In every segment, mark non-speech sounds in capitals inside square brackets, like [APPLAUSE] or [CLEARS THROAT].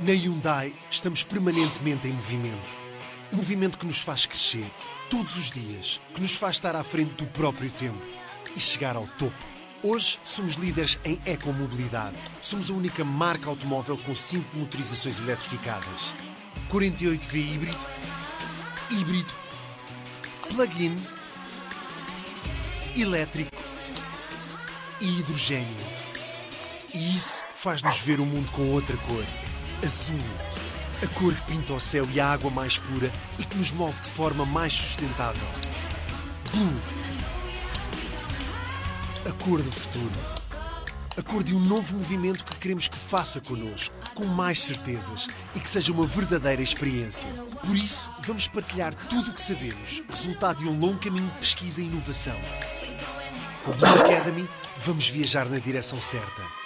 Na Hyundai estamos permanentemente em movimento. Um movimento que nos faz crescer todos os dias, que nos faz estar à frente do próprio tempo e chegar ao topo. Hoje somos líderes em ecomobilidade. Somos a única marca automóvel com 5 motorizações eletrificadas. 48V híbrido, híbrido, plug-in, elétrico e hidrogênio. E isso faz-nos ver o mundo com outra cor. Azul. A cor que pinta o céu e a água mais pura e que nos move de forma mais sustentável. Blue. A cor do futuro. A cor de um novo movimento que queremos que faça connosco, com mais certezas e que seja uma verdadeira experiência. Por isso, vamos partilhar tudo o que sabemos, resultado de um longo caminho de pesquisa e inovação. Na Academy, vamos viajar na direção certa.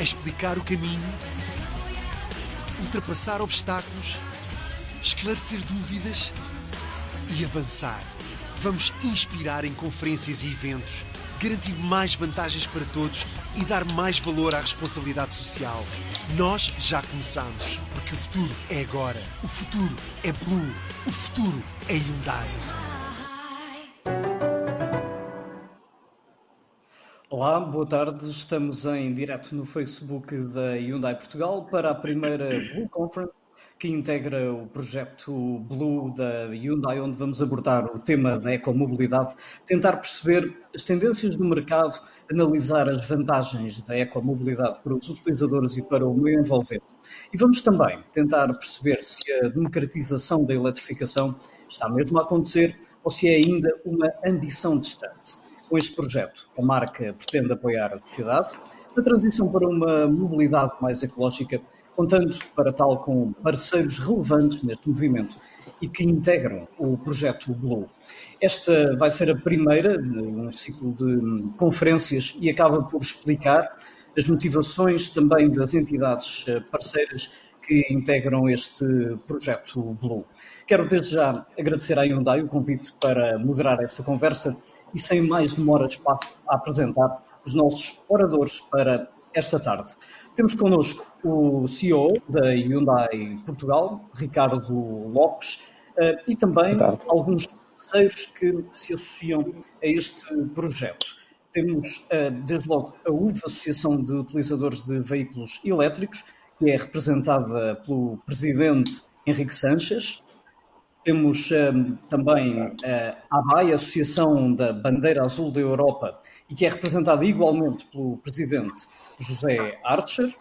Explicar o caminho, ultrapassar obstáculos, esclarecer dúvidas e avançar. Vamos inspirar em conferências e eventos, garantir mais vantagens para todos e dar mais valor à responsabilidade social. Nós já começamos, porque o futuro é agora. O futuro é Blue. O futuro é Hyundai. Olá, boa tarde. Estamos em direto no Facebook da Hyundai Portugal para a primeira Blue Conference que integra o projeto Blue da Hyundai, onde vamos abordar o tema da ecomobilidade, tentar perceber as tendências do mercado, analisar as vantagens da ecomobilidade para os utilizadores e para o meio envolvente. E vamos também tentar perceber se a democratização da eletrificação está mesmo a acontecer ou se é ainda uma ambição distante. Com este projeto, a marca pretende apoiar a sociedade na transição para uma mobilidade mais ecológica, contando para tal com parceiros relevantes neste movimento e que integram o projeto Blue. Esta vai ser a primeira de um ciclo de conferências e acaba por explicar as motivações também das entidades parceiras que integram este projeto Blue. Quero desde já agradecer à Hyundai o convite para moderar esta conversa e sem mais demoras passo a apresentar os nossos oradores para esta tarde. Temos connosco o CEO da Hyundai Portugal, Ricardo Lopes, e também alguns parceiros que se associam a este projeto. Temos, desde logo, a UV, Associação de Utilizadores de Veículos Elétricos, que é representada pelo presidente Henrique Sanches, temos um, também uh, a ABAI, Associação da Bandeira Azul da Europa, e que é representada igualmente pelo presidente José Archer.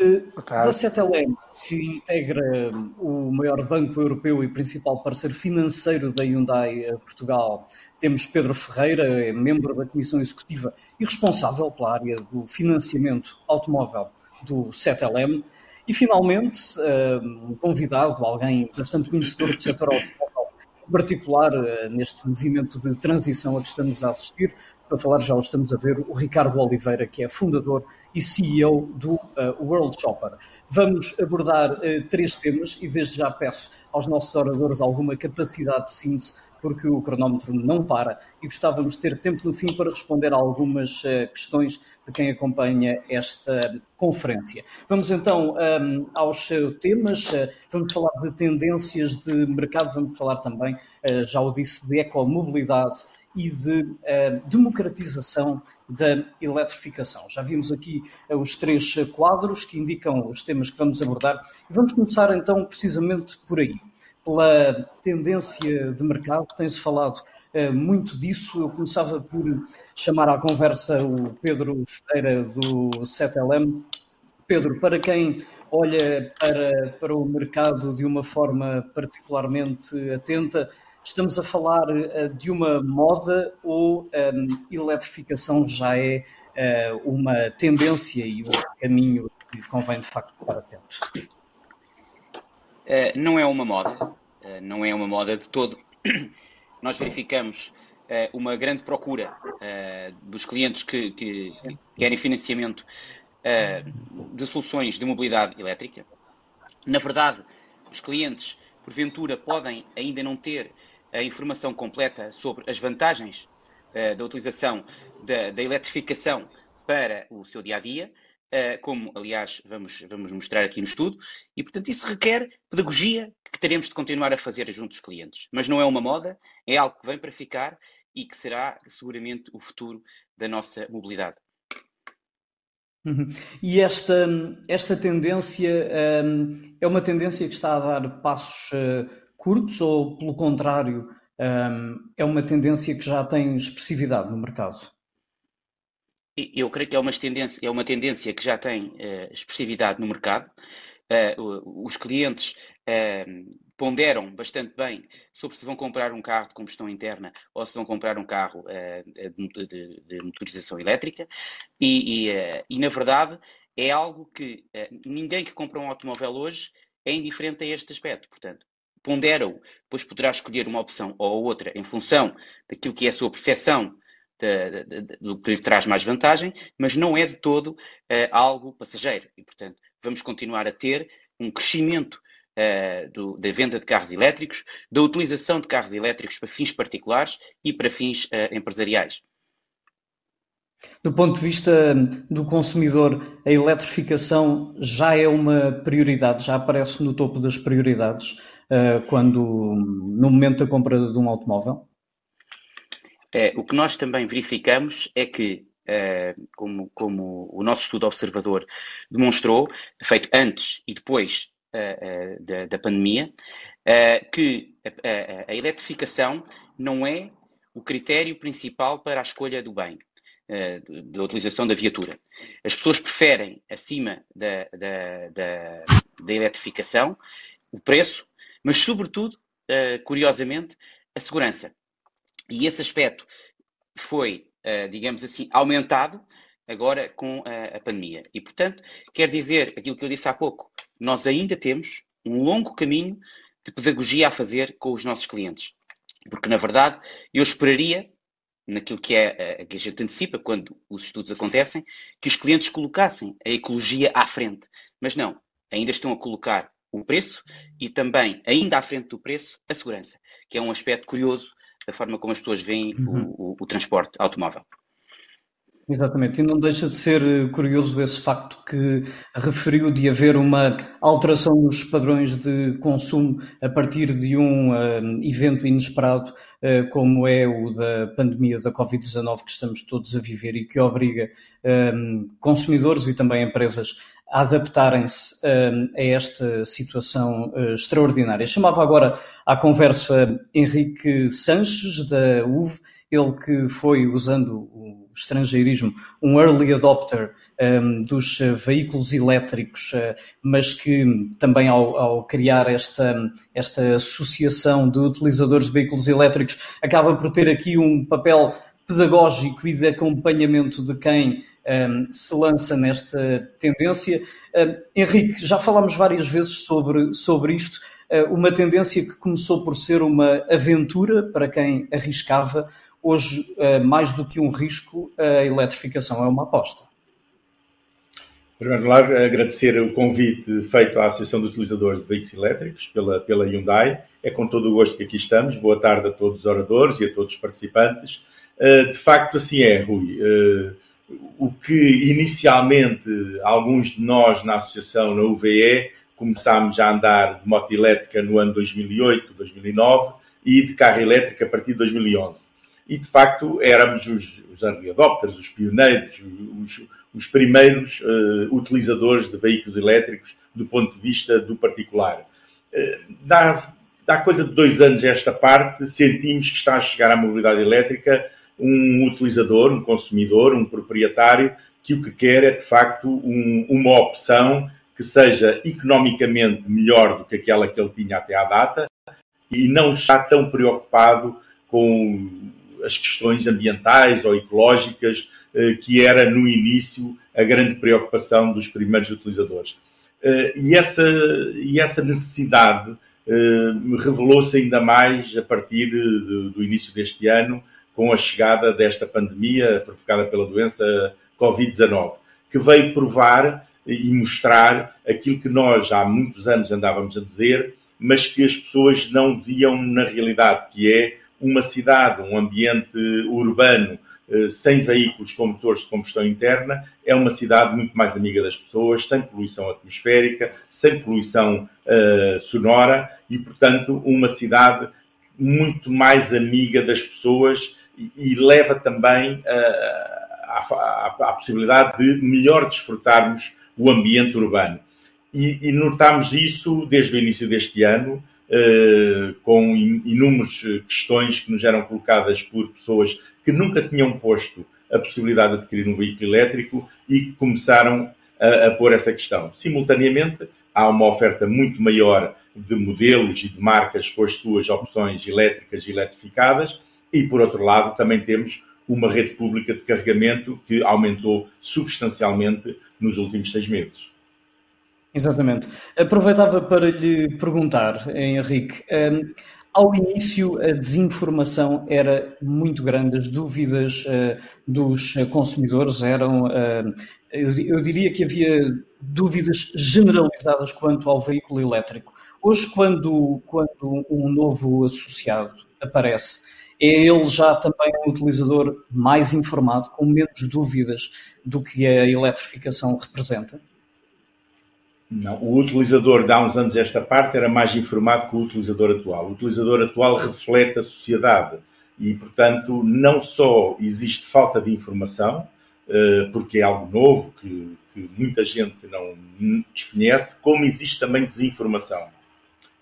Uh, da CETELEM, que integra o maior banco europeu e principal parceiro financeiro da Hyundai Portugal, temos Pedro Ferreira, é membro da Comissão Executiva e responsável pela área do financiamento automóvel do CETELEM. E, finalmente, um convidado, alguém bastante conhecedor do setor automóvel, em particular neste movimento de transição a que estamos a assistir, para falar já o estamos a ver, o Ricardo Oliveira, que é fundador e CEO do uh, World Shopper. Vamos abordar uh, três temas e desde já peço aos nossos oradores alguma capacidade de síntese, porque o cronómetro não para e gostávamos de ter tempo no fim para responder a algumas uh, questões de quem acompanha esta conferência. Vamos então um, aos temas, vamos falar de tendências de mercado, vamos falar também, já o disse, de ecomobilidade e de uh, democratização da eletrificação. Já vimos aqui uh, os três quadros que indicam os temas que vamos abordar e vamos começar então precisamente por aí, pela tendência de mercado. Tem-se falado uh, muito disso. Eu começava por chamar à conversa o Pedro Ferreira do 7LM. Pedro, para quem olha para, para o mercado de uma forma particularmente atenta, estamos a falar uh, de uma moda ou um, eletrificação já é uh, uma tendência e um caminho que convém de facto estar atento? Uh, não é uma moda, não é uma moda de todo. [CLEARS THROAT] Nós verificamos uma grande procura dos clientes que, que, que querem financiamento de soluções de mobilidade elétrica. Na verdade, os clientes, porventura, podem ainda não ter a informação completa sobre as vantagens uh, da utilização da, da, eletrificação para o seu dia a dia. Uh, como aliás vamos, vamos mostrar aqui no estudo, e portanto isso requer pedagogia que teremos de continuar a fazer junto dos clientes. Mas não é uma moda, é algo que vem para ficar e que será seguramente o futuro da nossa mobilidade. Uhum. E esta, esta tendência um, é uma tendência que está a dar passos uh, curtos ou, pelo contrário, um, é uma tendência que já tem expressividade no mercado? Eu creio que é uma tendência, é uma tendência que já tem uh, expressividade no mercado. Uh, os clientes uh, ponderam bastante bem sobre se vão comprar um carro de combustão interna ou se vão comprar um carro de, de, de, motorização elétrica e, e, e, na verdade é algo que ninguém que compra um automóvel hoje é indiferente a este aspecto. Portanto, pondera-o, depois poderá escolher uma opção ou outra em função daquilo que é a sua percepção do que lhe traz mais vantagem, mas não é de todo algo passageiro. E, portanto, vamos continuar a ter um crescimento uh, do, da venda de carros elétricos, da utilização de carros elétricos para fins particulares e para fins uh, empresariais. Do ponto de vista do consumidor, a eletrificação já é uma prioridade, já aparece no topo das prioridades uh, quando no momento da compra de um automóvel? É, o que nós também verificamos é que, como, como o nosso estudo observador demonstrou, feito antes e depois uh, da, da, pandemia, que a, a, eletrificação não é o critério principal para a escolha do bem, da utilização da viatura. As pessoas preferem, acima da, da, da, da eletrificação, o preço, mas, sobretudo, curiosamente, a segurança. E esse aspecto foi, digamos assim, aumentado agora com a, a, pandemia. E, portanto, quer dizer aquilo que eu disse há pouco, nós ainda temos um longo caminho de pedagogia a fazer com os nossos clientes. Porque, na verdade, eu esperaria, naquilo que é a que a gente antecipa quando os estudos acontecem, que os clientes colocassem a ecologia à frente. Mas não, ainda estão a colocar o preço e também, ainda à frente do preço, a segurança, que é um aspecto curioso da forma como as pessoas veem uhum. o, o, o transporte automóvel. Exatamente, e não deixa de ser eh, curioso esse facto que referiu de haver uma alteração nos padrões de consumo a partir de um uh, evento inesperado, uh, como é o da pandemia da Covid-19 que estamos todos a viver e que obriga uh, consumidores e também empresas adaptarem-se a esta situação extraordinária. Chamava agora à conversa Henrique Sanches, da UV, ele que foi usando o estrangeirismo, um early adopter um, dos uh, veículos elétricos, uh, mas que também ao, ao, criar esta, esta associação de utilizadores de veículos elétricos acaba por ter aqui um papel pedagógico e de acompanhamento de quem um, se lança nesta tendência. Uh, Henrique, já falámos várias vezes sobre, sobre isto, uh, uma tendência que começou por ser uma aventura para quem arriscava, hoje, eh, mais do que um risco, a eletrificação é uma aposta. Em primeiro lugar, agradecer o convite feito à Associação de Utilizadores de Veículos Elétricos pela, pela Hyundai. É com todo o gosto que aqui estamos. Boa tarde a todos os oradores e a todos os participantes. Eh, de facto, assim é, Rui. O que inicialmente alguns de nós na Associação, na UVE, começámos a andar de moto elétrica no ano 2008, 2009 e de carro elétrico a partir de 2011 e de facto éramos os, os adopters, os pioneiros, os, os primeiros uh, utilizadores de veículos elétricos do ponto de vista do particular. Uh, dá, dá coisa de dois anos esta parte, sentimos que está a chegar à mobilidade elétrica um utilizador, um consumidor, um proprietário, que o que quer é de facto um, uma opção que seja economicamente melhor do que aquela que ele tinha até à data e não está tão preocupado com as questões ambientais ou ecológicas, eh, que era no início a grande preocupação dos primeiros utilizadores. Eh, e essa, e essa necessidade eh, revelou-se ainda mais a partir do início deste ano, com a chegada desta pandemia provocada pela doença Covid-19, que veio provar e mostrar aquilo que nós há muitos anos andávamos a dizer, mas que as pessoas não viam na realidade, que é uma cidade, um ambiente urbano sem veículos com motores de combustão interna, é uma cidade muito mais amiga das pessoas, sem poluição atmosférica, sem poluição uh, sonora e, portanto, uma cidade muito mais amiga das pessoas e, e leva também uh, à, possibilidade de melhor desfrutarmos o ambiente urbano. E, e notamos isso desde o início deste ano, uh, com inúmeras questões que nos eram colocadas por pessoas que nunca tinham posto a possibilidade de adquirir um veículo elétrico e que começaram a, a pôr essa questão. Simultaneamente, há uma oferta muito maior de modelos e de marcas com as suas opções elétricas e eletrificadas, e por outro lado, também temos uma rede pública de carregamento que aumentou substancialmente nos últimos seis meses. Exatamente. Aproveitava para lhe perguntar, Henrique, hum, ao início, a desinformação era muito grande, as dúvidas uh, dos consumidores eram. Uh, eu, eu, diria que havia dúvidas generalizadas quanto ao veículo elétrico. Hoje, quando, quando um novo associado aparece, é ele já também um utilizador mais informado, com menos dúvidas do que a eletrificação representa? Não, o utilizador de há uns anos esta parte era mais informado que o utilizador atual. O utilizador atual reflete a sociedade e, portanto, não só existe falta de informação, eh, porque é algo novo que, que muita gente não desconhece, como existe também desinformação.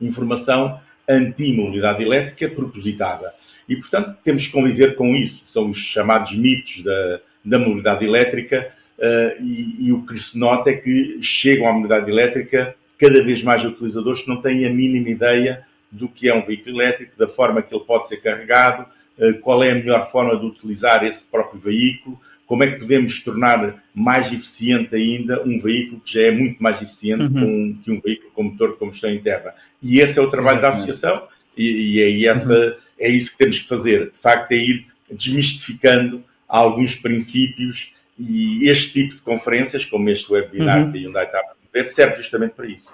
Informação anti-mobilidade elétrica propositada. E, portanto, temos que conviver com isso. São os chamados mitos da, da mobilidade elétrica Uh, e, e, o que se nota é que chegam à mobilidade elétrica cada vez mais utilizadores que não têm a mínima ideia do que é um veículo elétrico, da forma que ele pode ser carregado, uh, qual é a melhor forma de utilizar esse próprio veículo, como é que podemos tornar mais eficiente ainda um veículo que já é muito mais eficiente uhum. que um veículo com motor de combustão interna. E esse é o trabalho Exatamente. da associação e, e é, essa, uhum. É isso que temos que fazer. De facto, é ir desmistificando alguns princípios e este tipo de conferências, como este webinar uhum. a Hyundai está a promover, serve justamente para isso.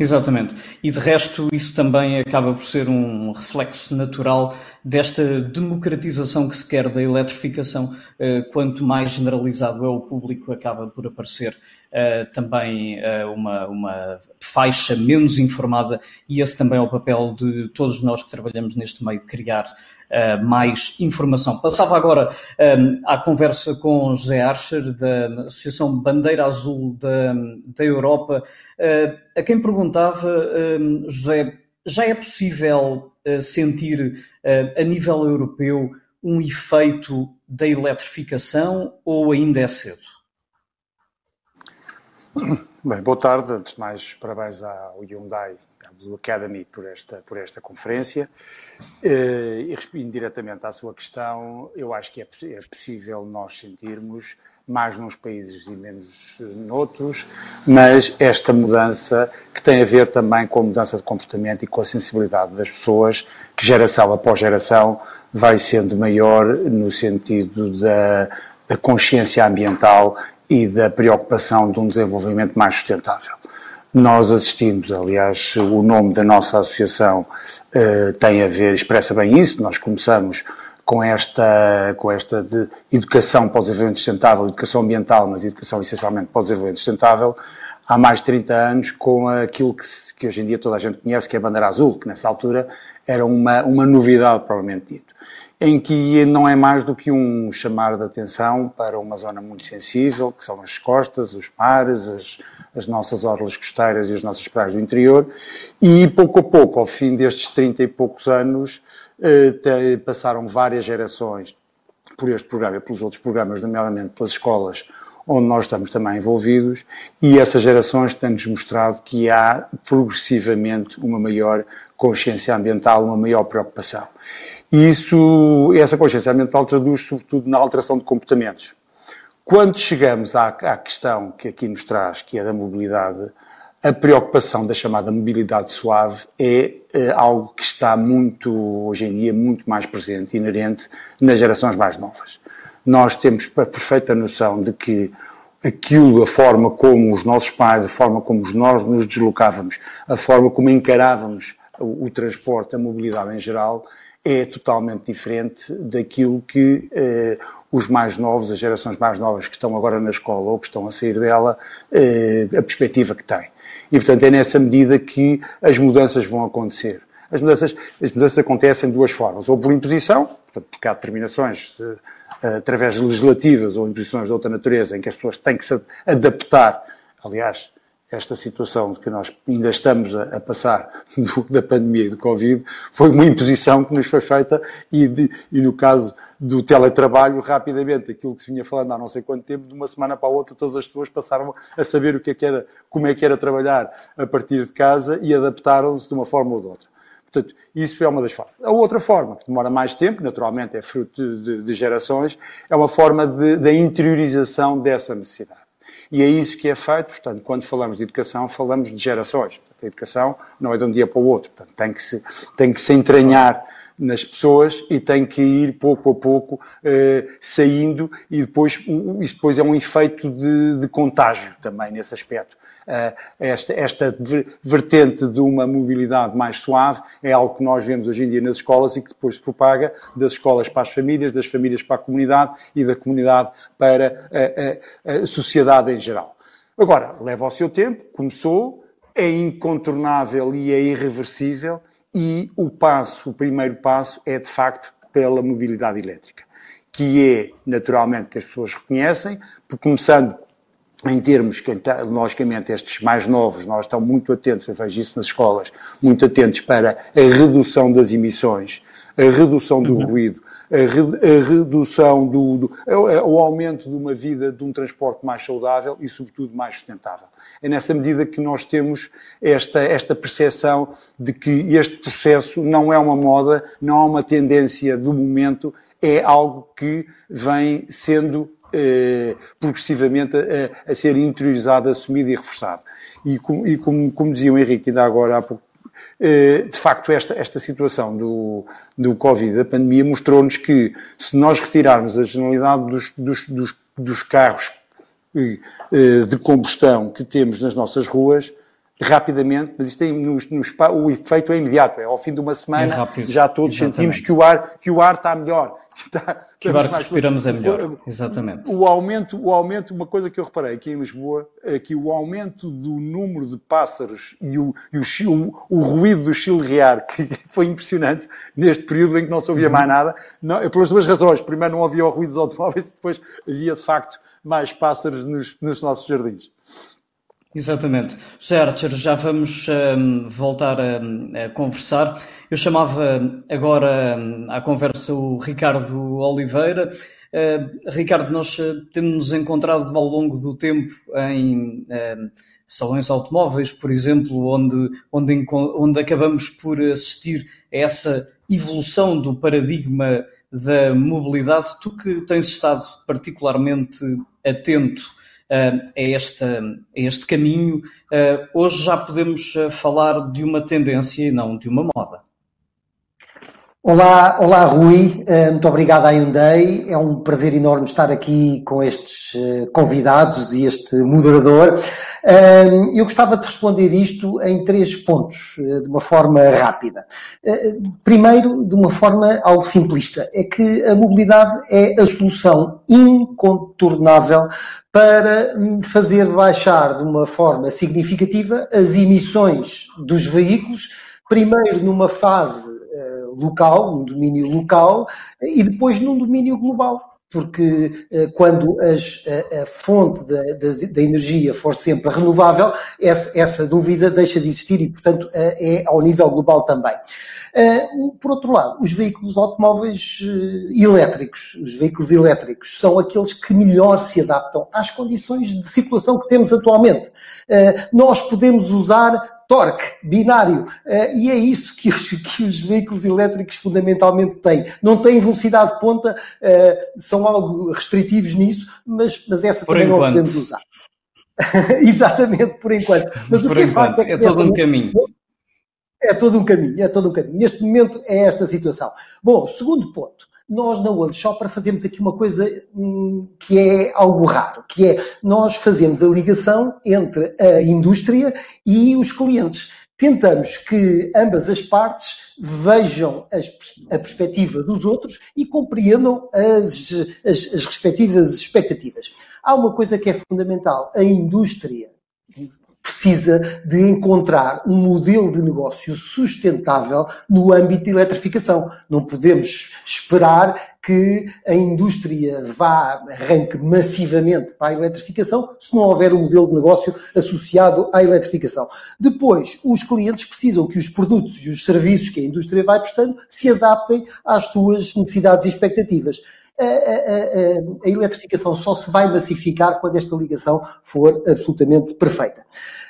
Exatamente. E de resto, isso também acaba por ser um reflexo natural desta democratização que se quer da eletrificação. Eh, quanto mais generalizado é o público, acaba por aparecer eh, também eh, uma, uma faixa menos informada, e esse também é o papel de todos nós que trabalhamos neste meio, criar uh, mais informação. Passava agora um, ehm, à conversa com José Archer, da Associação Bandeira Azul da, da Europa, uh, a quem perguntava, um, ehm, José, já é possível uh, sentir a nível europeu um efeito da eletrificação ou ainda é cedo? Bem, boa tarde. Antes de mais, parabéns ao Hyundai do Academy por esta, por esta conferência. Eh, e respondendo diretamente à sua questão, eu acho que é, é possível nós sentirmos mais nos países e menos noutros, mas esta mudança que tem a ver também com a mudança de comportamento e com a sensibilidade das pessoas, que geração após geração vai sendo maior no sentido da, da consciência ambiental e da preocupação de um desenvolvimento mais sustentável. Nós assistimos, aliás, o nome da nossa associação uh, tem a ver, expressa bem isso. Nós começamos com esta, com esta de educação para o desenvolvimento sustentável, educação ambiental, mas educação essencialmente para o desenvolvimento sustentável, há mais de 30 anos com aquilo que, que hoje em dia toda a gente conhece, que é a bandeira azul, que nessa altura era uma, uma novidade, provavelmente dito em que não é mais do que um chamar de atenção para uma zona muito sensível, que são as costas, os mares, as, as nossas orlas costeiras e as nossas praias do interior, e pouco a pouco, ao fim destes 30 e poucos anos, eh, passaram várias gerações por este programa e pelos outros programas, nomeadamente pelas escolas, onde nós estamos também envolvidos, e essas gerações têm-nos mostrado que há progressivamente uma maior consciência ambiental, uma maior preocupação. E isso, essa consciência ambiental traduz sobretudo na alteração de comportamentos. Quando chegamos à, à questão que aqui nos traz, que é da mobilidade, a preocupação da chamada mobilidade suave é, é algo que está muito, hoje em dia, muito mais presente, inerente nas gerações mais novas. Nós temos a perfeita noção de que aquilo, a forma como os nossos pais, a forma como nós nos deslocávamos, a forma como encarávamos o, o transporte, a mobilidade em geral, é totalmente diferente daquilo que eh, os mais novos, as gerações mais novas que estão agora na escola ou que estão a sair dela, eh, a perspectiva que têm. E, portanto, é nessa medida que as mudanças vão acontecer. As mudanças, as mudanças acontecem de duas formas, ou por imposição, portanto, porque há determinações eh, através de legislativas ou imposições de outra natureza em que as pessoas têm que se adaptar. Aliás, esta situação que nós ainda estamos a, a passar [LAUGHS] do, da pandemia e do Covid foi uma imposição que nos foi feita e, de, e, no caso do teletrabalho, rapidamente, aquilo que se vinha falando há não sei quanto tempo, de uma semana para a outra, todas as pessoas passaram a saber o que é que era, como é que era trabalhar a partir de casa e adaptaram-se de uma forma ou de outra. Portanto, isso é uma das formas. A outra forma, que demora mais tempo, naturalmente é fruto de, de, de gerações, é uma forma da interiorização dessa necessidade. E é isso que é feito, portanto, quando falamos de educação, falamos de gerações. A educação não é de um dia para o outro, portanto, tem que se, tem que se entranhar nas pessoas e tem que ir pouco a pouco eh, saindo e depois isso depois é um efeito de, de contágio também nesse aspecto. Uh, esta, esta vertente de uma mobilidade mais suave é algo que nós vemos hoje em dia nas escolas e que depois se propaga das escolas para as famílias, das famílias para a comunidade e da comunidade para a, a, a sociedade em geral. Agora, leva o seu tempo, começou, é incontornável e é irreversível e o passo, o primeiro passo é de facto pela mobilidade elétrica, que é naturalmente que as pessoas reconhecem, porque começando em termos, logicamente, estes mais novos, nós estamos muito atentos, eu vejo isso nas escolas, muito atentos para a redução das emissões, a redução do uhum. ruído, a, re, a redução do, do o aumento de uma vida de um transporte mais saudável e, sobretudo, mais sustentável. É nessa medida que nós temos esta, esta percepção de que este processo não é uma moda, não é uma tendência do momento, é algo que vem sendo eh, progressivamente a, a, ser interiorizado, assumido e reforçado. E, com, e como, como, dizia o Henrique ainda agora há pouco, de facto esta, esta situação do, do Covid, da pandemia, mostrou-nos que se nós retirarmos a generalidade dos, dos, dos, dos carros eh, de combustão que temos nas nossas ruas, rapidamente, mas isto tem, no, no, o efeito é imediato, é ao fim de uma semana é já todos Exatamente. sentimos que o, ar, que o ar está melhor. [LAUGHS] Que, está, que o ar que respiramos é melhor. Exatamente. O aumento, o aumento, uma coisa que eu reparei aqui em Lisboa, é que o aumento do número de pássaros e o, e o, o, o ruído do chilrear, [LAUGHS] que foi impressionante neste período em que não se ouvia uhum. mais nada, não, pelas duas razões. Primeiro não havia o ruído dos automóveis, [LAUGHS] depois havia de facto mais pássaros nos, nos nossos jardins. Exatamente. José Archer, já vamos um, voltar a, a, conversar. Eu chamava agora um, à conversa o Ricardo Oliveira. Uh, Ricardo, nós uh, temos-nos encontrado ao longo do tempo em uh, salões automóveis, por exemplo, onde, onde, onde acabamos por assistir a essa evolução do paradigma da mobilidade. Tu que tens estado particularmente atento a, este, a este caminho, hoje já podemos falar de uma tendência e não de uma moda. Olá, olá Rui, muito obrigado à Hyundai. É um prazer enorme estar aqui com estes convidados e este moderador. Eu gostava de responder isto em três pontos, de uma forma rápida. Primeiro, de uma forma algo simplista, é que a mobilidade é a solução incontornável para fazer baixar de uma forma significativa as emissões dos veículos, primeiro numa fase local, num domínio local, e depois num domínio global. Porque uh, quando as, a, a, fonte da, da, da, energia for sempre renovável, essa, essa, dúvida deixa de existir e, portanto, é ao nível global também. Uh, por outro lado, os veículos automóveis elétricos, os veículos elétricos são aqueles que melhor se adaptam às condições de circulação que temos atualmente. Nós podemos usar torque binário. Uh, e é isso que os, [LAUGHS] que os, veículos elétricos fundamentalmente têm. Não têm velocidade de ponta, uh, são algo restritivos nisso, mas, mas essa por também enquanto. não podemos usar. [LAUGHS] Exatamente, por enquanto. Mas por o que enquanto. é facto é que. É todo um caminho. É todo um caminho, é todo um caminho. Neste momento é esta situação. Bom, segundo ponto. Nós na workshop fazemos aqui uma coisa hum, que é algo raro, que é nós fazemos a ligação entre a indústria e os clientes. tentamos que ambas as partes vejam as, a perspectiva dos outros e compreendam as, as, as respectivas expectativas. Há uma coisa que é fundamental: a indústria precisa de encontrar um modelo de negócio sustentável no âmbito de eletrificação. Não podemos esperar que a indústria vá, arranque massivamente para a eletrificação se não houver um modelo de negócio associado à eletrificação. Depois, os clientes precisam que os produtos e os serviços que a indústria vai prestando se adaptem às suas necessidades e expectativas a, a, a, eletrificação só se vai massificar quando esta ligação for absolutamente perfeita.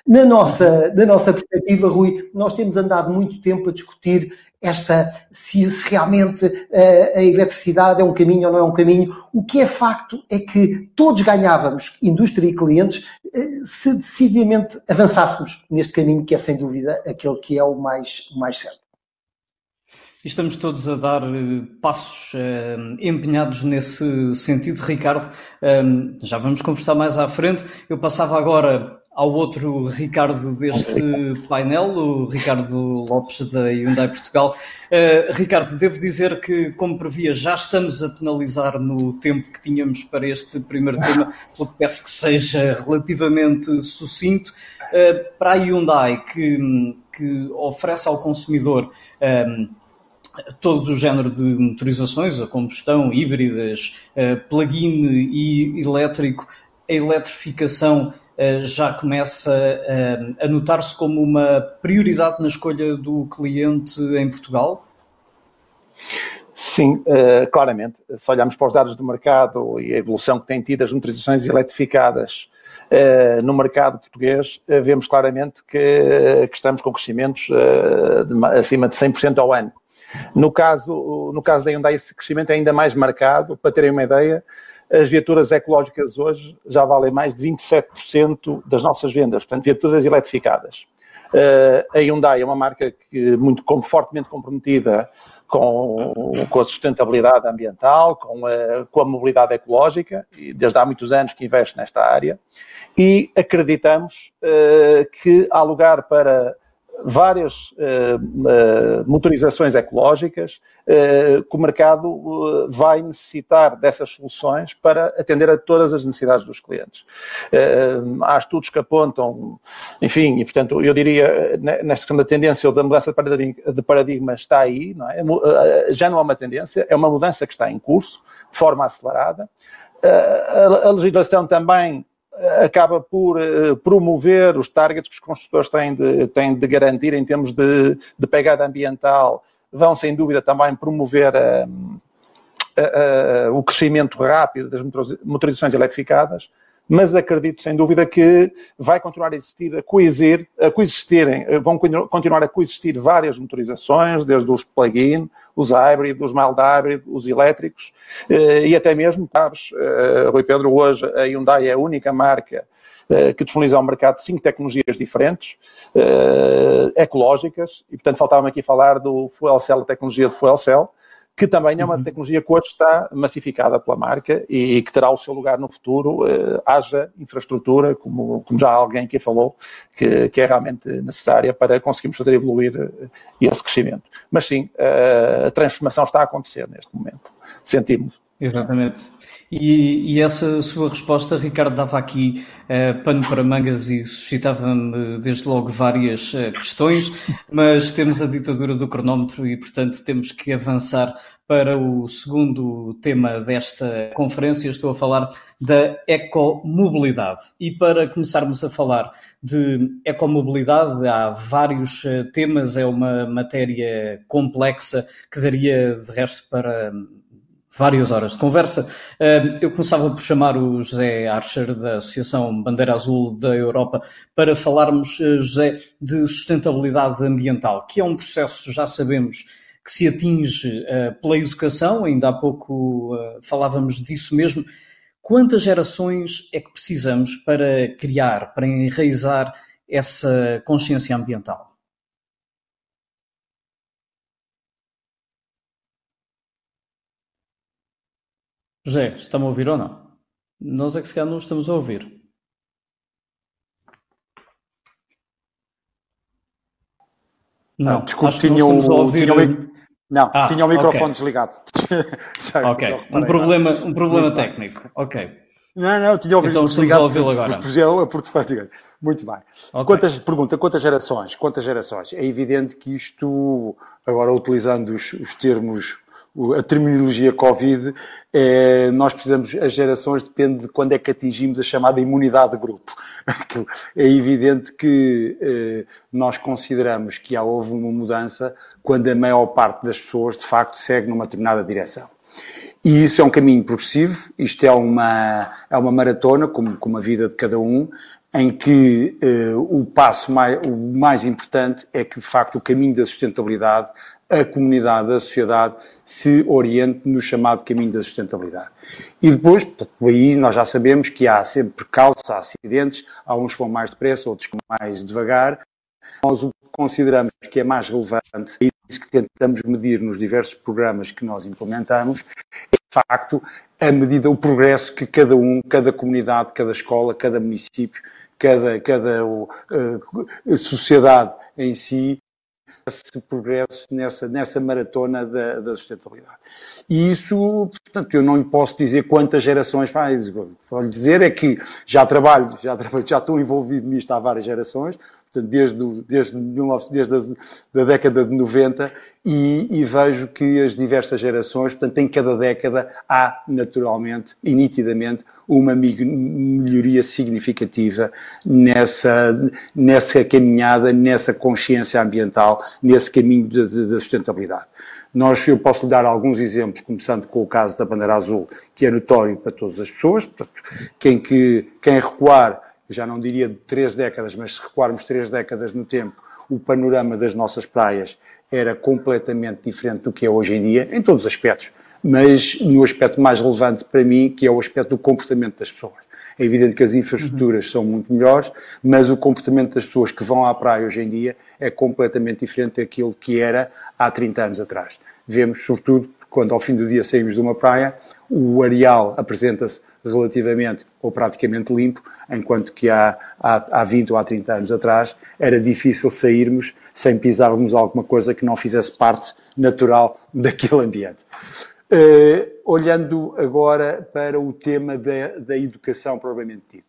Na nossa, na nossa perspectiva, Rui, nós temos andado muito tempo a discutir esta, se, se realmente a, a eletricidade é um caminho ou não é um caminho. O que é facto é que todos ganhávamos, indústria e clientes, eh, se decididamente avançássemos neste caminho que é sem dúvida aquele que é o mais, o mais certo. Estamos todos a dar eh, passos uh, empenhados nesse sentido. Ricardo, um, já vamos conversar mais à frente. Eu passava agora ao outro Ricardo deste painel, o Ricardo Lopes da Hyundai Portugal. Ricardo, devo dizer que, como previa, já estamos a penalizar no tempo que tínhamos para este primeiro tema, [LAUGHS] pelo que peço que seja relativamente sucinto. Para a Hyundai, que, que oferece ao consumidor um, todo o género de motorizações, a combustão, híbridas, plug-in e elétrico, a eletrificação eh, já começa a notar-se como uma prioridade na escolha do cliente em Portugal? Sim, eh, claramente. Se olharmos para os dados do mercado e a evolução que têm tido as motorizações eletrificadas eh, no mercado português, vemos claramente que, que estamos com crescimentos acima de 100% ao ano. No caso, no caso da Hyundai, esse crescimento é ainda mais marcado. Para terem uma ideia, as viaturas ecológicas hoje já valem mais de 27% das nossas vendas, portanto, viaturas eletrificadas. Uh, a Hyundai é uma marca que muito fortemente comprometida com, com a sustentabilidade ambiental, com a, com a mobilidade ecológica, e desde há muitos anos que investe nesta área, e acreditamos uh, que há lugar para várias uh, uh, motorizações ecológicas uh, que o mercado vai necessitar dessas soluções para atender a todas as necessidades dos clientes. há estudos que apontam, enfim, e portanto eu diria, nesta questão da tendência ou da mudança de paradigma, de paradigma está aí, não é? já não é uma tendência, é uma mudança que está em curso, de forma acelerada. a legislação também acaba por uh, promover os targets que os construtores têm de, têm de garantir em termos de, de pegada ambiental, vão sem dúvida também promover uh, uh, o crescimento rápido das motorizações eletrificadas mas acredito sem dúvida que vai continuar a existir, a a coexistirem, vão continuar a coexistir várias motorizações, desde os plug-in, os hybrid, os mild hybrid, os elétricos, eh, e até mesmo, sabes, eh, Rui Pedro, hoje a Hyundai é a única marca eh, que disponibiliza ao mercado cinco tecnologias diferentes, ecológicas, e portanto faltava-me aqui falar do Fuel Cell, a tecnologia de Fuel Cell, que também é uma uhum. tecnologia que hoje está massificada pela marca e, que terá o seu lugar no futuro, eh, haja infraestrutura, como, como, já alguém aqui falou, que, que, é realmente necessária para conseguirmos fazer evoluir eh, esse crescimento. Mas sim, eh, a transformação está a acontecer neste momento, sentimos. Exatamente. E, e, essa sua resposta, Ricardo, dava aqui uh, pano para mangas e suscitava-me desde logo várias uh, questões, mas temos a ditadura do cronómetro e, portanto, temos que avançar para o segundo tema desta conferência. Estou a falar da ecomobilidade. E para começarmos a falar de ecomobilidade, há vários temas, é uma matéria complexa que daria, de resto, para várias horas de conversa. Eu começava por chamar o José Archer, da Associação Bandeira Azul da Europa, para falarmos, eh, José, de sustentabilidade ambiental, que é um processo, já sabemos, que se atinge eh, pela educação, ainda há pouco eh, falávamos disso mesmo. Quantas gerações é que precisamos para criar, para enraizar essa consciência ambiental? José, está-me a ouvir ou não? Nós é que se calhar não estamos a ouvir. Não, desculpe, tinha o, ouvir... tinha o, não, ah, tinha o microfone okay. desligado. [LAUGHS] ok, um problema, um problema técnico. Ok. Não, não, tinha ouvido então, desligado. Então agora. É por defeito. Muito bem. Okay. Quantas, pergunta, quantas gerações? Quantas gerações? É evidente que isto, agora utilizando os, os termos a terminologia Covid, é, nós precisamos, as gerações depende de quando é que atingimos a chamada imunidade de grupo. [LAUGHS] É evidente que eh, nós consideramos que há, houve uma mudança quando a maior parte das pessoas, de facto, segue numa determinada direção. E isso é um caminho progressivo, isto é uma, é uma maratona, como, como a vida de cada um, em que eh, o passo mais, o mais importante é que, de facto, o caminho da sustentabilidade a comunidade, a sociedade se oriente no chamado caminho da sustentabilidade. E depois, portanto, aí nós já sabemos que há sempre calços, há acidentes, há uns que vão mais depressa, outros que mais devagar. Nós o que consideramos que é mais relevante, e isso que tentamos medir nos diversos programas que nós implementamos, é de facto a medida, o progresso que cada um, cada comunidade, cada escola, cada município, cada, cada uh, sociedade em si esse progresso nessa, nessa maratona da, da, sustentabilidade. E isso, portanto, eu não lhe posso dizer quantas gerações faz. Vou lhe dizer é que já trabalho, já, trabalho, já estou envolvido nisto há várias gerações, portanto, desde, desde, 19, desde a da década de 90, e, e, vejo que as diversas gerações, portanto, em cada década há naturalmente e nitidamente uma melhoria significativa nessa, nessa caminhada, nessa consciência ambiental, nesse caminho da sustentabilidade. Nós, eu posso dar alguns exemplos, começando com o caso da bandeira azul, que é notório para todas as pessoas, portanto, quem, que, quem recuar, já não diria de três décadas, mas se recuarmos três décadas no tempo, o panorama das nossas praias era completamente diferente do que é hoje em dia, em todos os aspectos mas no aspecto mais relevante para mim, que é o aspecto do comportamento das pessoas. É evidente que as infraestruturas uhum. são muito melhores, mas o comportamento das pessoas que vão à praia hoje em dia é completamente diferente daquilo que era há 30 anos atrás. Vemos, sobretudo, quando ao fim do dia saímos de uma praia, o areal apresenta-se relativamente ou praticamente limpo, enquanto que há, há, há 20 ou há 30 anos atrás era difícil sairmos sem pisarmos alguma coisa que não fizesse parte natural [LAUGHS] daquele ambiente. Uh, olhando agora para o tema da, da educação propriamente dito.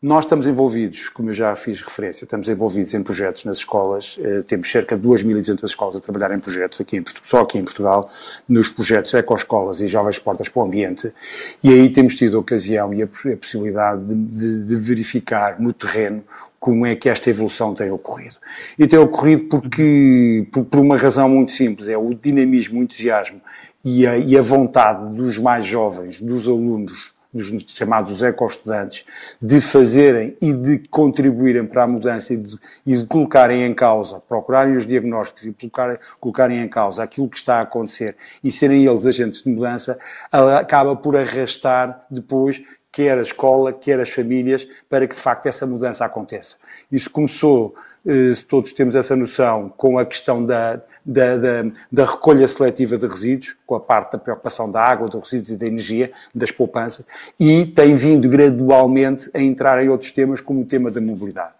Nós estamos envolvidos, como eu já fiz referência, estamos envolvidos em projetos nas escolas, uh, temos cerca de 2.200 escolas a trabalhar em projetos, aqui em, só aqui em Portugal, nos projetos Ecoescolas e Jovens Portas para o Ambiente, e aí temos tido a ocasião e a, a possibilidade de, de, de verificar no terreno como é que esta evolução tem ocorrido. E tem ocorrido porque, por, por uma razão muito simples, é o dinamismo, o entusiasmo e a, e a vontade dos mais jovens, dos alunos, dos chamados eco-estudantes, de fazerem e de contribuírem para a mudança e de, e de, colocarem em causa, procurarem os diagnósticos e colocarem, colocarem em causa aquilo que está a acontecer e serem eles agentes de mudança, acaba por arrastar depois quer a escola, quer as famílias, para que de facto essa mudança aconteça. Isso começou, eh, todos temos essa noção, com a questão da, da, da, da, recolha seletiva de resíduos, com a parte da preocupação da água, dos resíduos e da energia, das poupanças, e tem vindo gradualmente a entrar em outros temas, como o tema da mobilidade.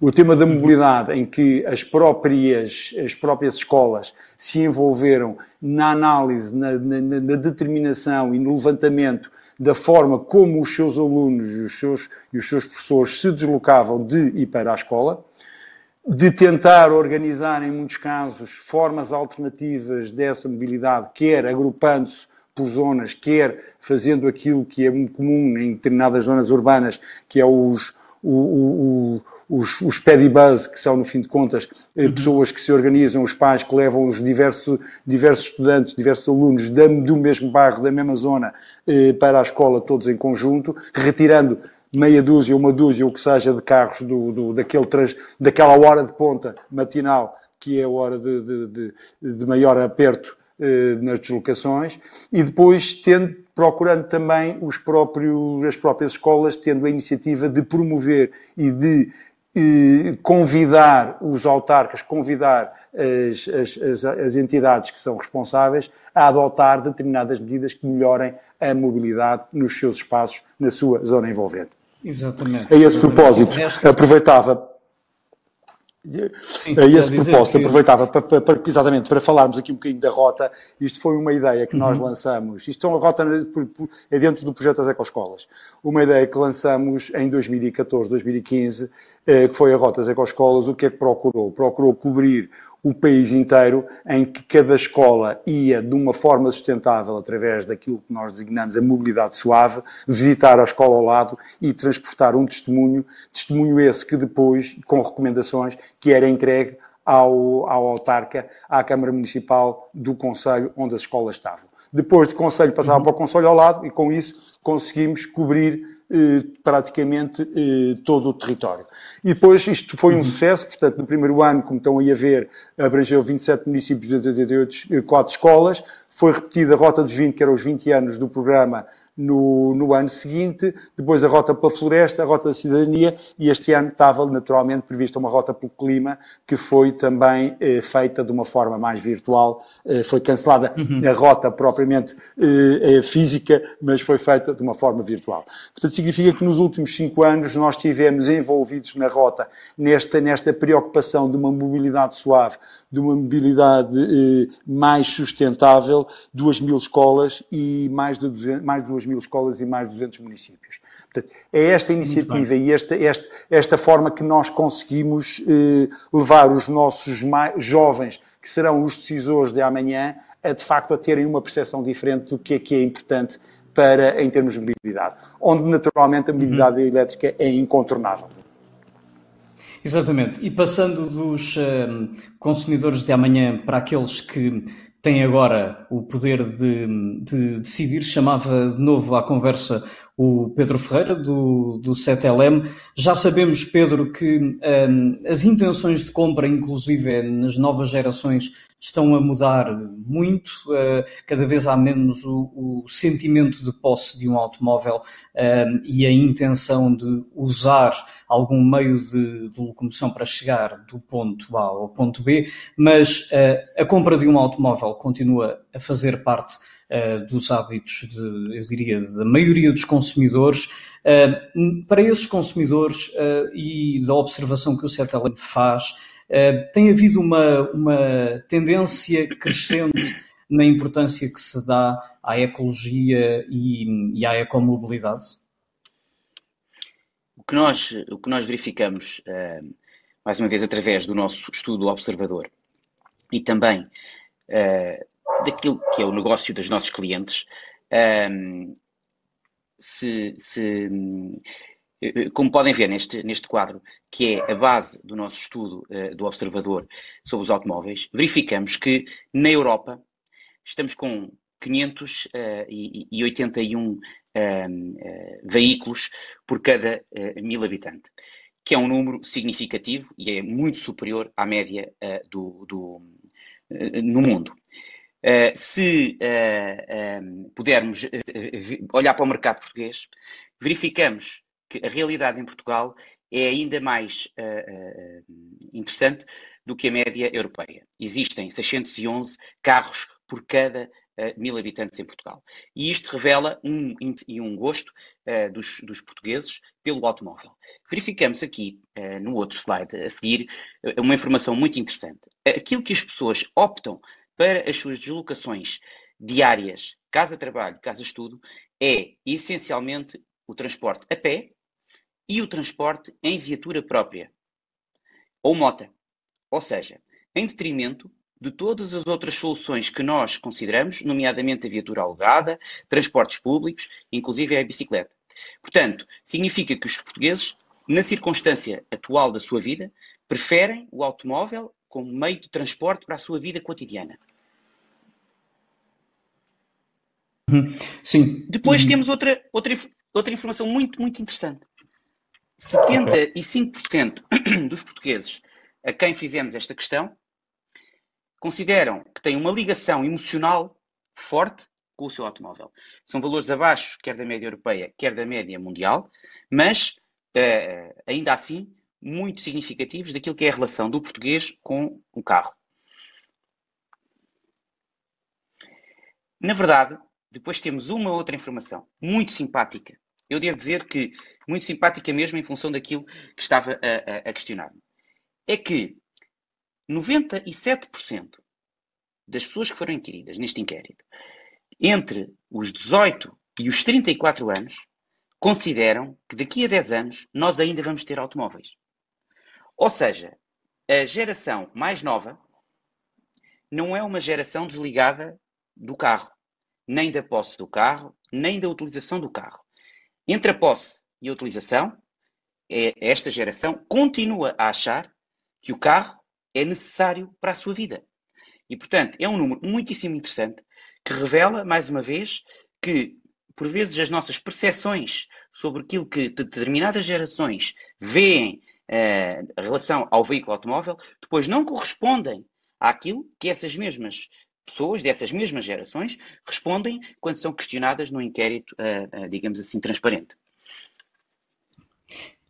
O tema da mobilidade, em que as próprias, as próprias escolas se envolveram na análise, na, na, na, determinação e no levantamento da forma como os seus alunos e os seus, e os seus professores se deslocavam de e para a escola, de tentar organizar, em muitos casos, formas alternativas dessa mobilidade, quer agrupando-se por zonas, quer fazendo aquilo que é muito comum em determinadas zonas urbanas, que é os, o, o, os, os pedibuzz, que são, no fim de contas, eh, uhum. pessoas que se organizam, os pais que levam os diversos, diversos estudantes, diversos alunos da, do mesmo bairro, da mesma zona, eh, para a escola, todos em conjunto, retirando meia dúzia, uma dúzia, o que seja, de carros do, do, daquele trans, daquela hora de ponta matinal, que é a hora de, de, de, de maior aperto eh, nas deslocações, e depois tendo, procurando também os próprios, as próprias escolas, tendo a iniciativa de promover e de convidar os autarcas, convidar as, as, as, entidades que são responsáveis a adotar determinadas medidas que melhorem a mobilidade nos seus espaços, na sua zona envolvente. Exatamente. A esse propósito, aproveitava Sim, a esse propósito, que... aproveitava para, para, exatamente para falarmos aqui um bocadinho da rota. Isto foi uma ideia que uhum. nós lançamos. Isto é uma rota é dentro do projeto das Ecoescolas. Uma ideia que lançamos em 2014, 2015, eh, que foi a rota das Ecoescolas. O que é que procurou? Procurou cobrir o país inteiro, em que cada escola ia, de uma forma sustentável, através daquilo que nós designamos a mobilidade suave, visitar a escola ao lado e transportar um testemunho, testemunho esse que depois, com recomendações, que era entregue ao, ao autarca, à Câmara Municipal do Conselho onde as escolas estavam. Depois do Conselho passava uhum. para o Conselho ao lado e com isso conseguimos cobrir eh, praticamente eh, todo o território. E depois isto foi um uhum. sucesso, portanto, no primeiro ano, como estão aí a ver, abrangeu 27 municípios de 88, 4 escolas, foi repetida a rota dos 20, que eram os 20 anos do programa no, no ano seguinte, depois a rota pela floresta, a rota da cidadania, e este ano estava naturalmente prevista uma rota pelo clima, que foi também eh, feita de uma forma mais virtual, eh, foi cancelada uhum. a rota propriamente eh, eh, física, mas foi feita de uma forma virtual. Portanto, significa que nos últimos cinco anos nós estivemos envolvidos na rota, nesta, nesta preocupação de uma mobilidade suave, de uma mobilidade eh, mais sustentável, duas mil escolas e mais de, 200, mais de duas mil escolas e mais de 200 municípios. Portanto, é esta iniciativa e esta, esta, esta forma que nós conseguimos eh, levar os nossos jovens, que serão os decisores de amanhã, a de facto a terem uma percepção diferente do que é que é importante para, em termos de mobilidade, onde naturalmente a mobilidade uhum. elétrica é incontornável. Exatamente. E passando dos um, consumidores de amanhã para aqueles que têm agora o poder de, de, decidir, chamava de novo à conversa o Pedro Ferreira, do, do 7LM. Já sabemos, Pedro, que um, as intenções de compra, inclusive nas novas gerações, estão a mudar muito, uh, cada vez há menos o, o, sentimento de posse de um automóvel uh, e a intenção de usar algum meio de, de, locomoção para chegar do ponto A ao ponto B, mas uh, a compra de um automóvel continua a fazer parte dos hábitos, de, eu diria, da maioria dos consumidores. para esses consumidores e da observação que o CETEL faz, eh, tem havido uma, uma tendência crescente na importância que se dá à ecologia e, e à ecomobilidade? O que nós, o que nós verificamos, uh, mais uma vez através do nosso estudo observador e também uh, daquilo que é o negócio dos nossos clientes, se, se, eh, como podem ver neste, neste quadro, que é a base do nosso estudo uh, do Observador sobre os automóveis, verificamos que na Europa estamos com 581 uh, uh, veículos por cada uh, mil habitantes, que é um número significativo e é muito superior à média do, do no mundo. Se pudermos olhar para o mercado português, verificamos que a realidade em Portugal é ainda mais interessante do que a média europeia. Existem 611 carros por cada mil habitantes em Portugal. E isto revela um, um gosto dos, dos, portugueses pelo automóvel. Verificamos aqui, no outro slide a seguir, uma informação muito interessante. Aquilo que as pessoas optam para as suas deslocações diárias, casa-trabalho, casa-estudo, é essencialmente o transporte a pé e o transporte em viatura própria ou mota, ou seja, em detrimento de todas as outras soluções que nós consideramos, nomeadamente a viatura alugada, transportes públicos, inclusive a bicicleta. Portanto, significa que os portugueses, na circunstância atual da sua vida, preferem o automóvel como meio de transporte para a sua vida cotidiana. Uhum. Sim. Depois uhum. temos outra, outra, outra informação muito, muito interessante. 75% [CLEARS THROAT] dos portugueses a quem fizemos esta questão consideram que têm uma ligação emocional forte com o seu automóvel. São valores abaixo, quer da média europeia, quer da média mundial, mas uh, ainda assim muito significativos daquilo que é a relação do português com o carro. Na verdade, depois temos uma outra informação muito simpática eu devo dizer que muito simpática mesmo em função daquilo que estava a, a, a questionar. é que 97% das pessoas que foram inquiridas neste inquérito, entre os 18 e os 34 anos, consideram que daqui a 10 anos nós ainda vamos ter automóveis. Ou seja, a geração mais nova não é uma geração desligada do carro, nem da posse do carro, nem da utilização do carro. Entre a posse e a utilização, é, esta geração continua a achar que o carro é necessário para a sua vida. E, portanto, é um número muitíssimo interessante que revela, mais uma vez, que, por vezes, as nossas percepções sobre aquilo que determinadas gerações veem eh, em relação ao veículo automóvel, depois não correspondem àquilo que essas mesmas pessoas dessas mesmas gerações respondem quando são questionadas no inquérito, uh, uh, digamos assim, transparente.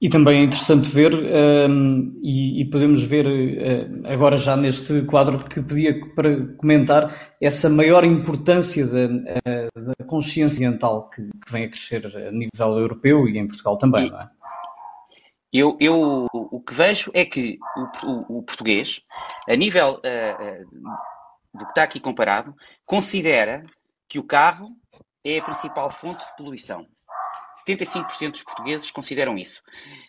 E também é interessante ver, um, e, e, podemos ver uh, agora já neste quadro que pedia para comentar, essa maior importância da, da consciência ambiental que, que, vem a crescer a nível europeu e em Portugal também, e, não é? Eu, eu, o que vejo é que o, o, o português, a nível do que está aqui comparado, considera que o carro é a principal fonte de poluição. 75% dos portugueses consideram isso.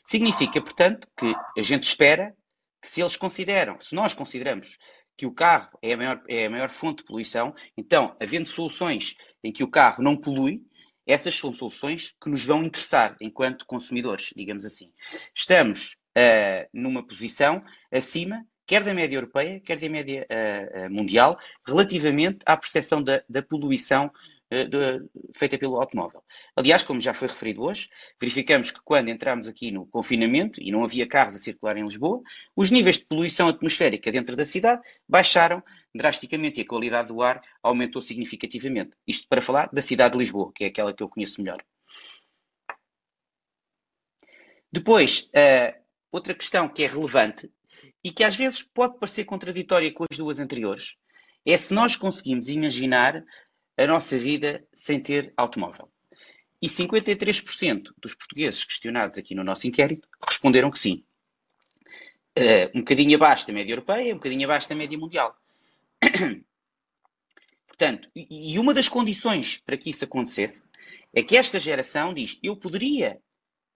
Significa, portanto, que a gente espera que se eles consideram, se nós consideramos que o carro é a maior, é a maior fonte de poluição, então, havendo soluções em que o carro não polui, essas são soluções que nos vão interessar enquanto consumidores, digamos assim. Estamos uh, numa posição acima, quer da média europeia, quer da média uh, uh, mundial, relativamente à percepção da, da poluição eh, de, feita pelo automóvel. Aliás, como já foi referido hoje, verificamos que quando entramos aqui no confinamento e não havia carros a circular em Lisboa, os níveis de poluição atmosférica dentro da cidade baixaram drasticamente e a qualidade do ar aumentou significativamente. Isto para falar da cidade de Lisboa, que é aquela que eu conheço melhor. Depois, uh, outra questão que é relevante e que às vezes pode parecer contraditória com as duas anteriores é se nós conseguimos imaginar a nossa vida sem ter automóvel. E 53% dos portugueses questionados aqui no nosso inquérito responderam que sim. Uh, um bocadinho abaixo da média europeia, um bocadinho abaixo da média mundial. [COUGHS] Portanto, e uma das condições para que isso acontecesse é que esta geração diz: eu poderia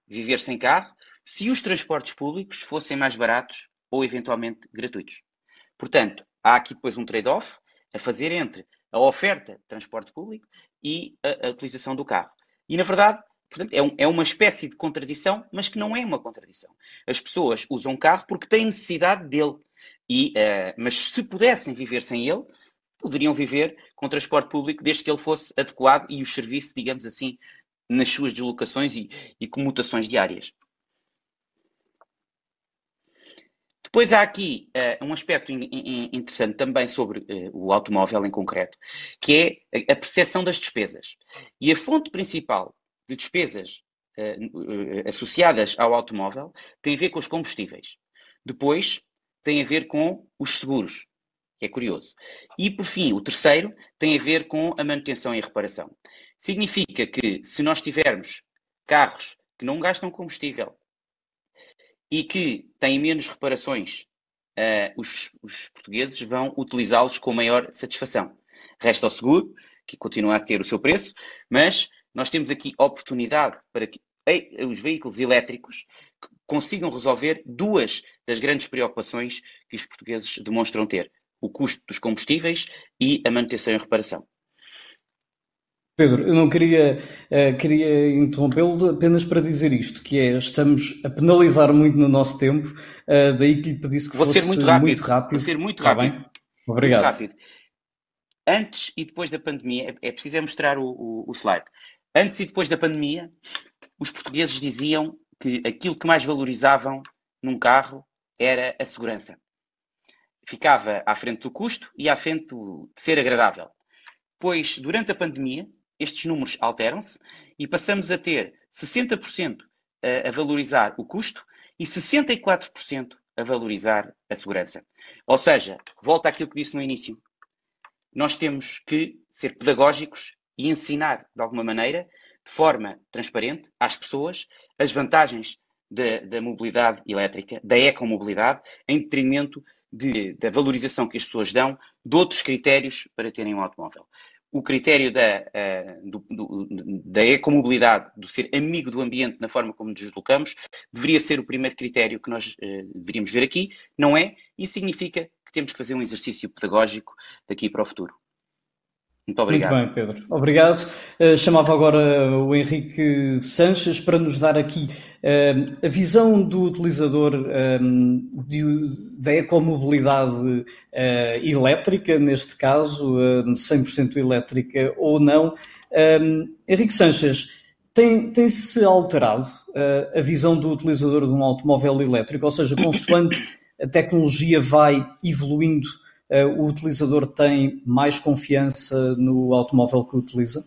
viver sem carro se os transportes públicos fossem mais baratos ou eventualmente gratuitos. Portanto, há aqui depois um trade-off a fazer entre a oferta de transporte público e a, a utilização do carro. E, na verdade, portanto, é, um, é, uma espécie de contradição, mas que não é uma contradição. As pessoas usam carro porque têm necessidade dele. E, uh, mas se pudessem viver sem ele, poderiam viver com transporte público desde que ele fosse adequado e o serviço, digamos assim, nas suas deslocações e, e comutações diárias. Depois há aqui uh, um aspecto in, in, interessante também sobre uh, o automóvel em concreto, que é a, percepção das despesas. E a fonte principal de despesas uh, associadas ao automóvel tem a ver com os combustíveis. Depois tem a ver com os seguros, que é curioso. E, por fim, o terceiro tem a ver com a manutenção e a reparação. Significa que se nós tivermos carros que não gastam combustível, e que têm menos reparações, uh, os, os, portugueses vão utilizá-los com maior satisfação. Resta ao seguro, que continua a ter o seu preço, mas nós temos aqui oportunidade para que os veículos elétricos consigam resolver duas das grandes preocupações que os portugueses demonstram ter: o custo dos combustíveis e a manutenção e reparação. Pedro, eu não queria, uh, queria interrompê-lo apenas para dizer isto, que é, estamos a penalizar muito no nosso tempo, uh, daí que lhe pedisse que Vou fosse ser muito rápido. muito rápido. Vou ser muito rápido. Tá Obrigado. Muito rápido. Antes e depois da pandemia, é, é preciso é mostrar o, o, o slide. Antes e depois da pandemia, os portugueses diziam que aquilo que mais valorizavam num carro era a segurança. Ficava à frente do custo e à frente do, de ser agradável. Pois, durante a pandemia, estes números alteram-se e passamos a ter 60% a, a valorizar o custo e 64% a valorizar a segurança. Ou seja, volta àquilo que disse no início. Nós temos que ser pedagógicos e ensinar, de alguma maneira, de forma transparente, às pessoas, as vantagens da, da mobilidade elétrica, da ecomobilidade, em detrimento de, da valorização que as pessoas dão de outros critérios para terem um automóvel. O critério da, uh, do, do, da ecomobilidade, do ser amigo do ambiente na forma como nos deslocamos, deveria ser o primeiro critério que nós uh, deveríamos ver aqui, não é? Isso significa que temos que fazer um exercício pedagógico daqui para o futuro. Muito obrigado. Muito bem, Pedro. Obrigado. Uh, chamava agora o Henrique Sanches para nos dar aqui uh, a visão do utilizador um, de, da ecomobilidade uh, elétrica, neste caso, 100% elétrica ou não. Um, Henrique Sanches, tem-se tem alterado a visão do utilizador de um automóvel elétrico? Ou seja, consoante a tecnologia vai evoluindo eh, o utilizador tem mais confiança no automóvel que utiliza?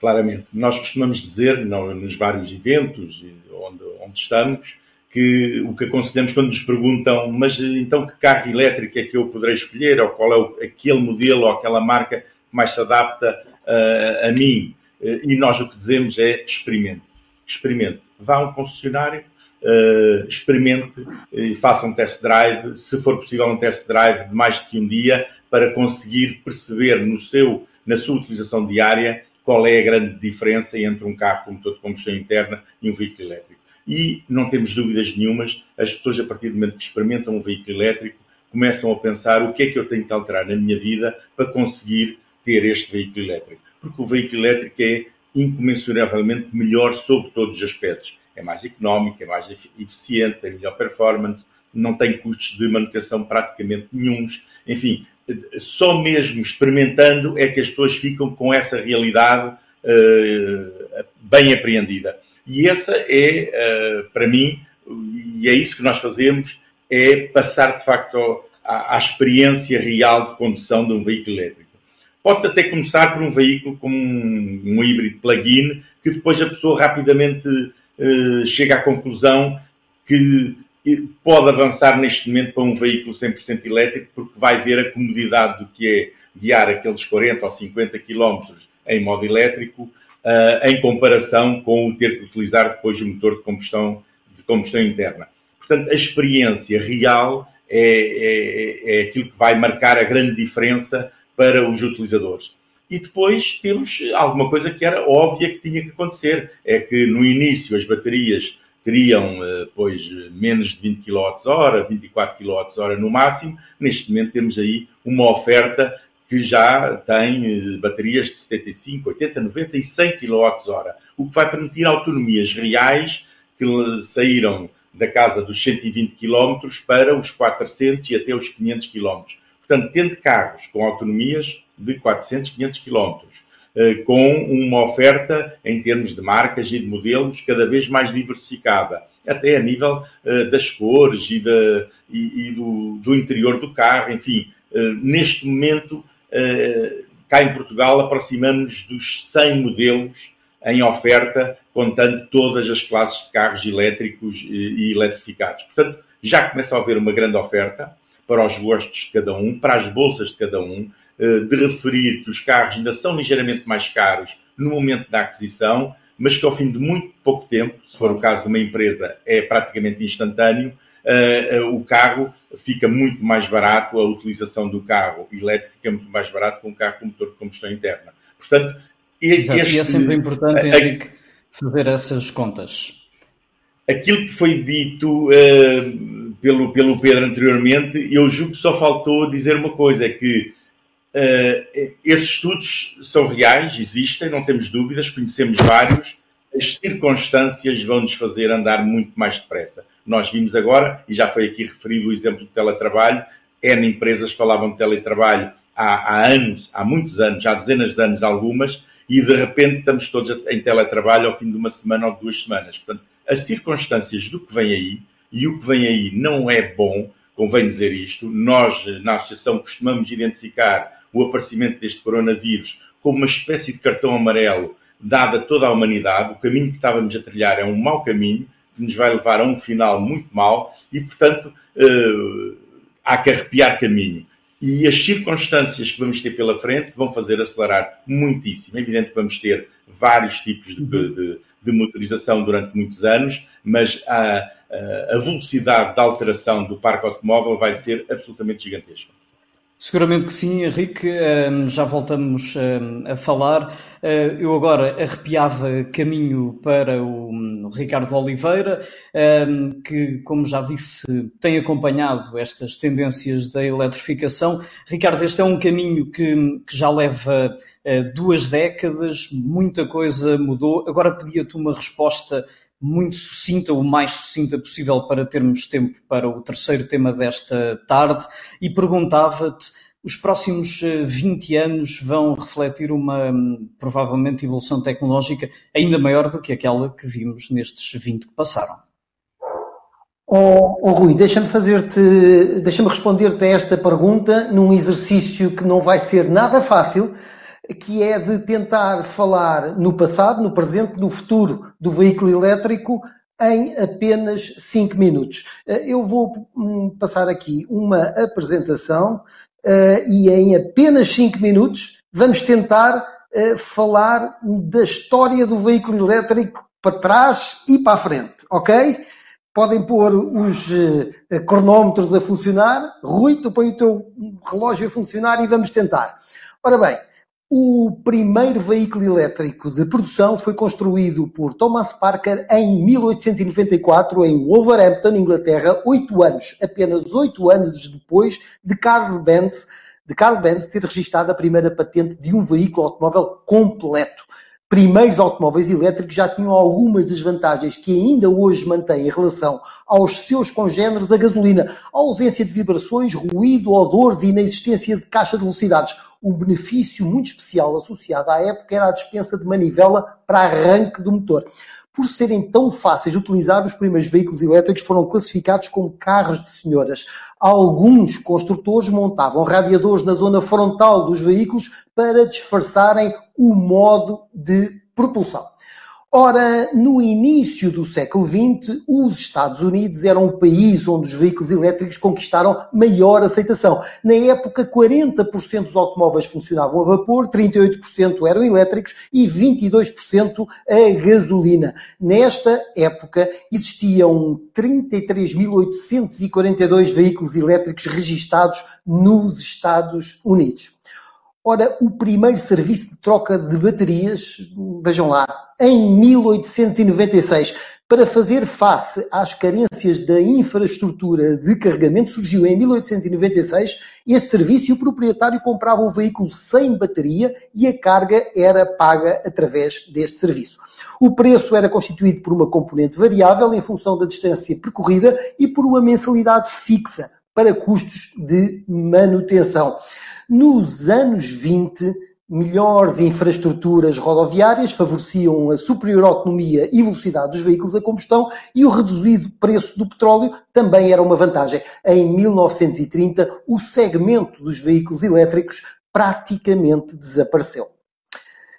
Claramente. Nós costumamos dizer, nos vários eventos onde, onde estamos, que o que aconselhamos quando nos perguntam, mas então que carro elétrico é que eu poderei escolher, ou qual é o, aquele modelo ou aquela marca que mais se adapta uh, a mim? Uh, e nós o que dizemos é experimente. Experimente. Vá a um concessionário, uh, experimente e faça um test drive, se for possível um test drive de mais de que um dia, para conseguir perceber no seu, na sua utilização diária qual é a grande diferença entre um carro com motor de combustão interna e um veículo elétrico. E não temos dúvidas nenhumas, as pessoas a partir do momento que experimentam um veículo elétrico começam a pensar o que é que eu tenho que alterar na minha vida para conseguir ter este veículo elétrico. Porque o veículo elétrico é incomensuravelmente melhor sobre todos os aspectos é mais económico, é mais eficiente, tem melhor performance, não tem custos de manutenção praticamente nenhums. Enfim, só mesmo experimentando é que as pessoas ficam com essa realidade uh, bem apreendida. E essa é, uh, para mim, e é isso que nós fazemos, é passar de facto à, experiência real de condução de um veículo elétrico. Pode até começar por um veículo como um, um híbrido plug-in, que depois a pessoa rapidamente chega à conclusão que pode avançar neste momento para um veículo 100% elétrico porque vai ver a comodidade do que é guiar aqueles 40 ou 50 km em modo elétrico uh, em comparação com o ter que utilizar depois o motor de combustão, de combustão interna. Portanto, a experiência real é, é, é aquilo que vai marcar a grande diferença para os utilizadores. E depois temos alguma coisa que era óbvia que tinha que acontecer. É que no início as baterias teriam eh, pois, menos de 20 kWh, 24 kWh no máximo. Neste momento temos aí uma oferta que já tem eh, baterias de 75, 80, 90 e 100 kWh, o que vai permitir autonomias reais que saíram da casa dos 120 km para os 400 e até os 500 km. Portanto, tendo carros com autonomias de 400, 500 quilómetros, eh, com uma oferta em termos de marcas e de modelos cada vez mais diversificada, até a nível eh, das cores e, de, e, e do, do, interior do carro, enfim. Eh, neste momento, cá em Portugal, aproximamos dos 100 modelos em oferta, contando todas as classes de carros elétricos e eletrificados. Portanto, já começa a haver uma grande oferta para os gostos de cada um, para as bolsas de cada um, de referir que os carros ainda são ligeiramente mais caros no momento da aquisição, mas que ao fim de muito pouco tempo, se for o caso de uma empresa, é praticamente instantâneo, eh, eh, o carro fica muito mais barato, a utilização do carro elétrico fica muito mais barato com um carro com motor de combustão interna. Portanto, Exato, este, e é sempre importante, Henrique, fazer essas contas. Aquilo que foi dito uh, pelo, pelo Pedro anteriormente, eu julgo que só faltou dizer uma coisa, é que esses estudos são reais, existem, não temos dúvidas, conhecemos vários. As circunstâncias vão nos fazer andar muito mais depressa. Nós vimos agora, e já foi aqui referido o exemplo do teletrabalho, N empresas falavam de teletrabalho há, há anos, há muitos anos, há dezenas de anos algumas, e de repente estamos todos em teletrabalho ao fim de uma semana ou duas semanas. Portanto, as circunstâncias do que vem aí, e o que vem aí não é bom, convém dizer isto, nós na associação costumamos identificar o aparecimento deste coronavírus como uma espécie de cartão amarelo dado a toda a humanidade. O caminho que estávamos a trilhar é um mau caminho, que nos vai levar a um final muito mau e, portanto, uh, há que arrepiar caminho. E as circunstâncias que vamos ter pela frente vão fazer acelerar muitíssimo. É evidente que vamos ter vários tipos de, de, de motorização durante muitos anos, mas a, a velocidade de alteração do parque automóvel vai ser absolutamente gigantesca. Seguramente que sim, Henrique. Já voltamos a falar. Ah, eu agora arrepiava caminho para o Ricardo Oliveira, que, como já disse, tem acompanhado estas tendências da eletrificação. Ricardo, este é um caminho que, que já leva ah, duas décadas, muita coisa mudou. Agora pedia-te uma resposta muito sucinta, o mais sucinta possível para termos tempo para o terceiro tema desta tarde e perguntava-te os próximos 20 eh, anos vão refletir uma hum, provavelmente evolução tecnológica ainda maior do que aquela que vimos nestes 20 que passaram. Oh, oh Rui, deixa-me fazer-te, deixa-me responder-te a esta pergunta num exercício que não vai ser nada fácil, que é de tentar falar no passado, no presente, no futuro do veículo elétrico em apenas 5 minutos. Eh, eu vou hum, passar aqui uma apresentação uh, e em apenas 5 minutos vamos tentar uh, falar da história do veículo elétrico para trás e para a frente, ok? Podem pôr os cronómetros a funcionar. Rui, tu põe o teu relógio a funcionar e vamos tentar. Ora bem, o primeiro veículo elétrico de produção foi construído por Thomas Parker em 1894 em Wolverhampton, Inglaterra, oito anos, apenas oito anos depois de Carl Benz, de Carl Benz ter registrado a primeira patente de um veículo automóvel completo. Primeiros automóveis elétricos já tinham algumas desvantagens que ainda hoje mantêm em relação aos seus congêneres a gasolina, a ausência de vibrações, ruído, odores e inexistência de caixa de velocidades um benefício muito especial associado à época era a dispensa de manivela para arranque do motor. Por serem tão fáceis de utilizar, os primeiros veículos elétricos foram classificados como carros de senhoras. Alguns construtores montavam radiadores na zona frontal dos veículos para disfarçarem o modo de propulsão. Ora, no início do século XX, os Estados Unidos eram o país onde os veículos elétricos conquistaram maior aceitação. Na época, 40% dos automóveis funcionavam a vapor, 38% eram elétricos e 22% a gasolina. Nesta época, existiam 33.842 veículos elétricos registados nos Estados Unidos. Ora, o primeiro serviço de troca de baterias, vejam lá, em 1896, para fazer face às carências da infraestrutura de carregamento, surgiu em 1896 este serviço e o proprietário comprava o veículo sem bateria e a carga era paga através deste serviço. O preço era constituído por uma componente variável em função da distância percorrida e por uma mensalidade fixa para custos de manutenção. Nos anos 20, melhores infraestruturas rodoviárias favoreciam a superior autonomia e velocidade dos veículos a combustão e o reduzido preço do petróleo também era uma vantagem. Em 1930, o segmento dos veículos elétricos praticamente desapareceu.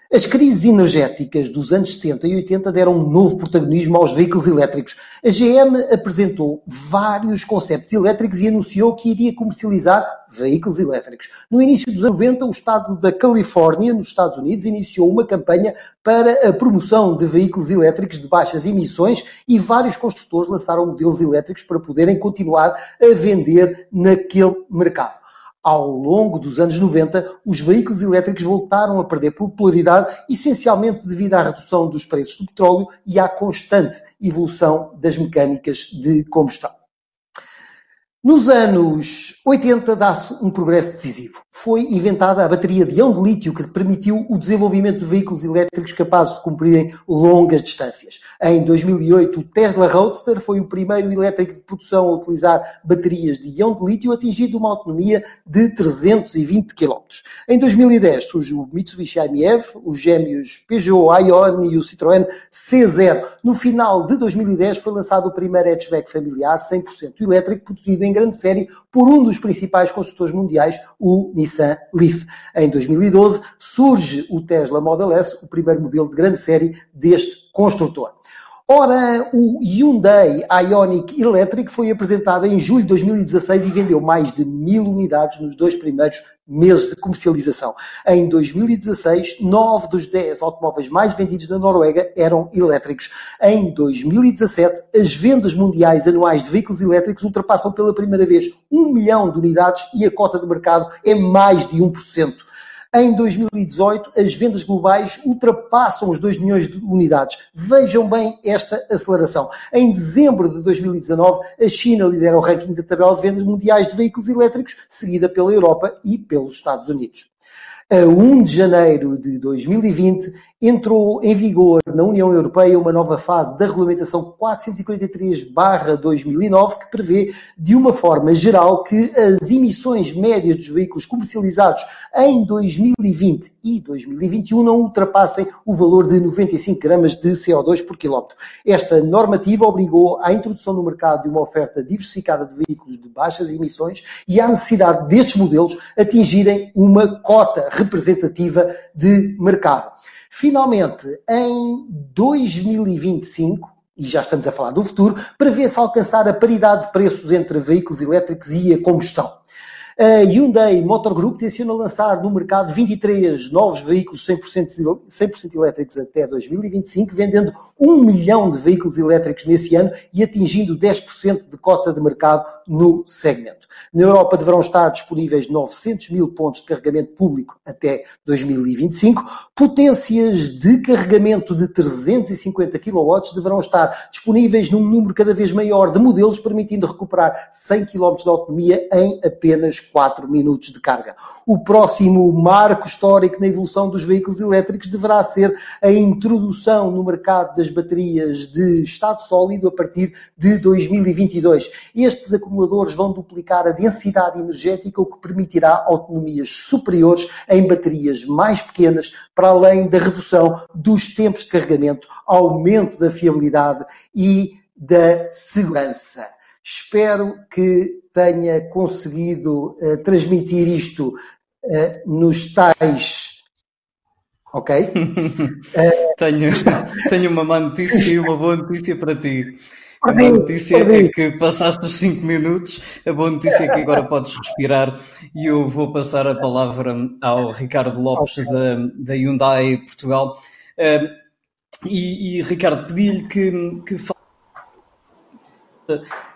As crises energéticas dos anos 70 e 80 deram um novo protagonismo aos veículos elétricos. A GM apresentou vários conceitos elétricos e anunciou que iria comercializar veículos elétricos. No início dos anos 90, o estado da Califórnia, nos Estados Unidos, iniciou uma campanha para a promoção de veículos elétricos de baixas emissões e vários construtores lançaram modelos elétricos para poderem continuar a vender naquele mercado ao longo dos anos 90, os veículos elétricos voltaram a perder popularidade, essencialmente devido à redução dos preços do petróleo e à constante evolução das mecânicas de combustão. Nos anos 80 dá-se um progresso decisivo. Foi inventada a bateria de íon de lítio que permitiu o desenvolvimento de veículos elétricos capazes de cumprirem longas distâncias. Em 2008, o Tesla Roadster foi o primeiro elétrico de produção a utilizar baterias de íon de lítio, atingindo uma autonomia de 320 km. Em 2010 surge o Mitsubishi IMF, os gêmeos Peugeot Ion e o Citroën C0. No final de 2010 foi lançado o primeiro hatchback familiar 100% elétrico produzido em grande série por um dos principais construtores mundiais, o Nissan Leaf. Em 2012 surge o Tesla Model S, o primeiro modelo de grande série deste construtor. Ora, o Hyundai Ioniq Electric foi apresentado em julho de 2016 e vendeu mais de mil unidades nos dois primeiros meses de comercialização. Em 2016, nove dos dez automóveis mais vendidos na Noruega eram elétricos. Em 2017, as vendas mundiais anuais de veículos elétricos ultrapassam pela primeira vez um milhão de unidades e a cota de mercado é mais de 1%. Em 2018, as vendas globais ultrapassam os 2 milhões de unidades. Vejam bem esta aceleração. Em dezembro de 2019, a China lidera o ranking da tabela de vendas mundiais de veículos elétricos, seguida pela Europa e pelos Estados Unidos. A 1 de janeiro de 2020, entrou em vigor na União Europeia uma nova fase da regulamentação 443-2009 que prevê, de uma forma geral, que as emissões médias dos veículos comercializados em 2020 e 2021 não ultrapassem o valor de 95 gramas de CO2 por quilómetro. Esta normativa obrigou à introdução no mercado de uma oferta diversificada de veículos de baixas emissões e à necessidade destes modelos atingirem uma cota representativa de mercado. Finalmente, em 2025, e já estamos a falar do futuro, prevê-se alcançar a paridade de preços entre veículos elétricos e a combustão. A Hyundai Motor Group tenciona lançar no mercado 23 novos veículos 100%, 100 elétricos até 2025, vendendo 1 milhão de veículos elétricos nesse ano e atingindo 10% de cota de mercado no segmento. Na Europa deverão estar disponíveis 900 mil pontos de carregamento público até 2025. Potências de carregamento de 350 kW deverão estar disponíveis num número cada vez maior de modelos, permitindo recuperar 100 km de autonomia em apenas 4 minutos de carga. O próximo marco histórico na evolução dos veículos elétricos deverá ser a introdução no mercado das baterias de estado sólido a partir de 2022. Estes acumuladores vão duplicar a densidade energética, o que permitirá autonomias superiores em baterias mais pequenas, para além da redução dos tempos de carregamento, aumento da fiabilidade e da segurança. Espero que tenha conseguido uh, transmitir isto uh, nos tais. Ok? uh, [LAUGHS] tenho, [LAUGHS] tenho uma má notícia e uma boa notícia para ti. A boa notícia é que passaste os 5 minutos, a boa notícia é que agora podes respirar e eu vou passar a palavra ao Ricardo Lopes da, da Hyundai Portugal. Uh, e, e, Ricardo, pedi-lhe que, que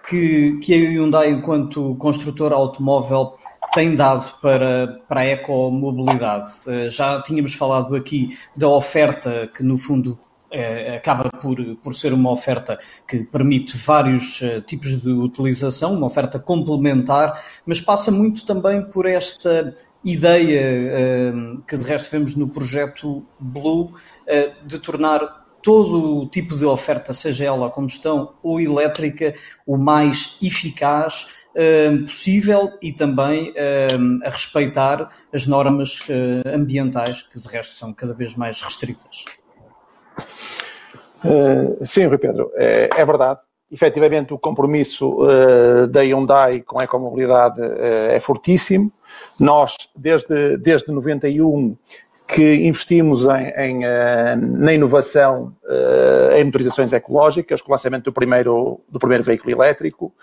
que, que a Hyundai, enquanto construtora automóvel, tem dado para, para a ecomobilidade. Uh, já tínhamos falado aqui da oferta que, no fundo, é, acaba por, por ser uma oferta que permite vários uh, tipos de utilização, uma oferta complementar, mas passa muito também por esta ideia que de resto vemos no projeto Blue de tornar todo o tipo de oferta, seja ela a combustão ou elétrica, o mais eficaz possível e também a respeitar as normas ambientais, que de resto são cada vez mais restritas. Sim, Rui Pedro, é, é, verdade. Efetivamente, o compromisso da Hyundai com a ecomobilidade é fortíssimo. Nós, desde, desde 91, que investimos em, em, na inovação em motorizações ecológicas, com o lançamento do primeiro, do primeiro veículo elétrico.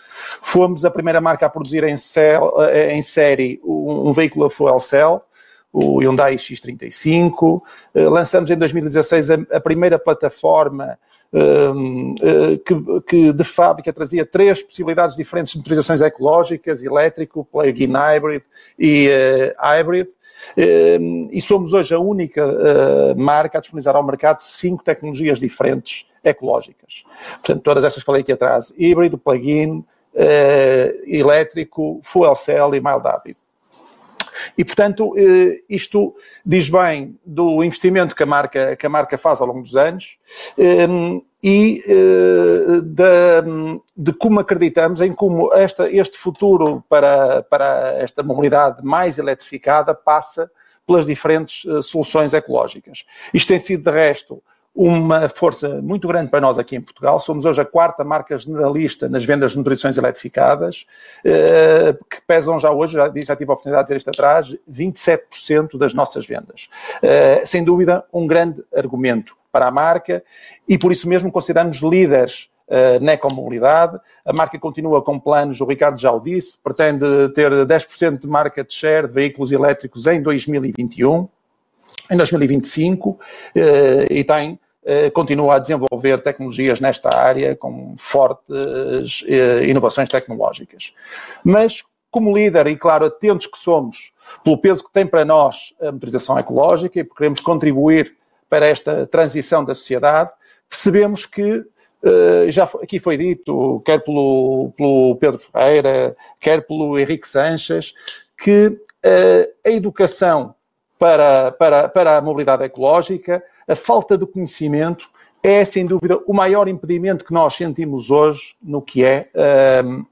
Fomos a primeira marca a produzir em, cell, em série um, um veículo a fuel cell, o Hyundai X35. Eh, lançamos em 2016 a, primeira plataforma ehm, eh, que, que, de fábrica trazia três possibilidades diferentes de motorizações ecológicas, elétrico, plug-in hybrid e uh, hybrid. Ehm, e somos hoje a única uh, marca a disponibilizar ao mercado cinco tecnologias diferentes ecológicas. Portanto, todas estas falei aqui atrás, híbrido, plug-in, uh, elétrico, fuel cell e mild hybrid. E, portanto, eh, isto diz bem do investimento que a marca, que a marca faz ao longo dos anos ehm, e eh, de, de como acreditamos em como esta, este futuro para, para esta mobilidade mais eletrificada passa pelas diferentes eh, soluções ecológicas. Isto tem sido, de resto, uma força muito grande para nós aqui em Portugal. Somos hoje a quarta marca generalista nas vendas de nutrições eletrificadas, eh, que pesam já hoje, já, já tive a oportunidade de dizer isto atrás, 27% das nossas vendas. Eh, sem dúvida, um grande argumento para a marca e por isso mesmo consideramos líderes uh, na ecomobilidade. A marca continua com planos, o Ricardo já o disse, pretende ter 10% de market share de veículos elétricos em 2021, em 2025, uh, e tem continua a desenvolver tecnologias nesta área com fortes inovações tecnológicas. Mas, como líder, e claro, atentos que somos pelo peso que tem para nós a motorização ecológica e porque queremos contribuir para esta transição da sociedade, percebemos que Uh, já aqui foi dito, quer pelo, pelo, Pedro Ferreira, quer pelo Henrique Sanches, que a educação para, para, para a mobilidade ecológica, a falta de conhecimento, é sem dúvida o maior impedimento que nós sentimos hoje no que é, uh,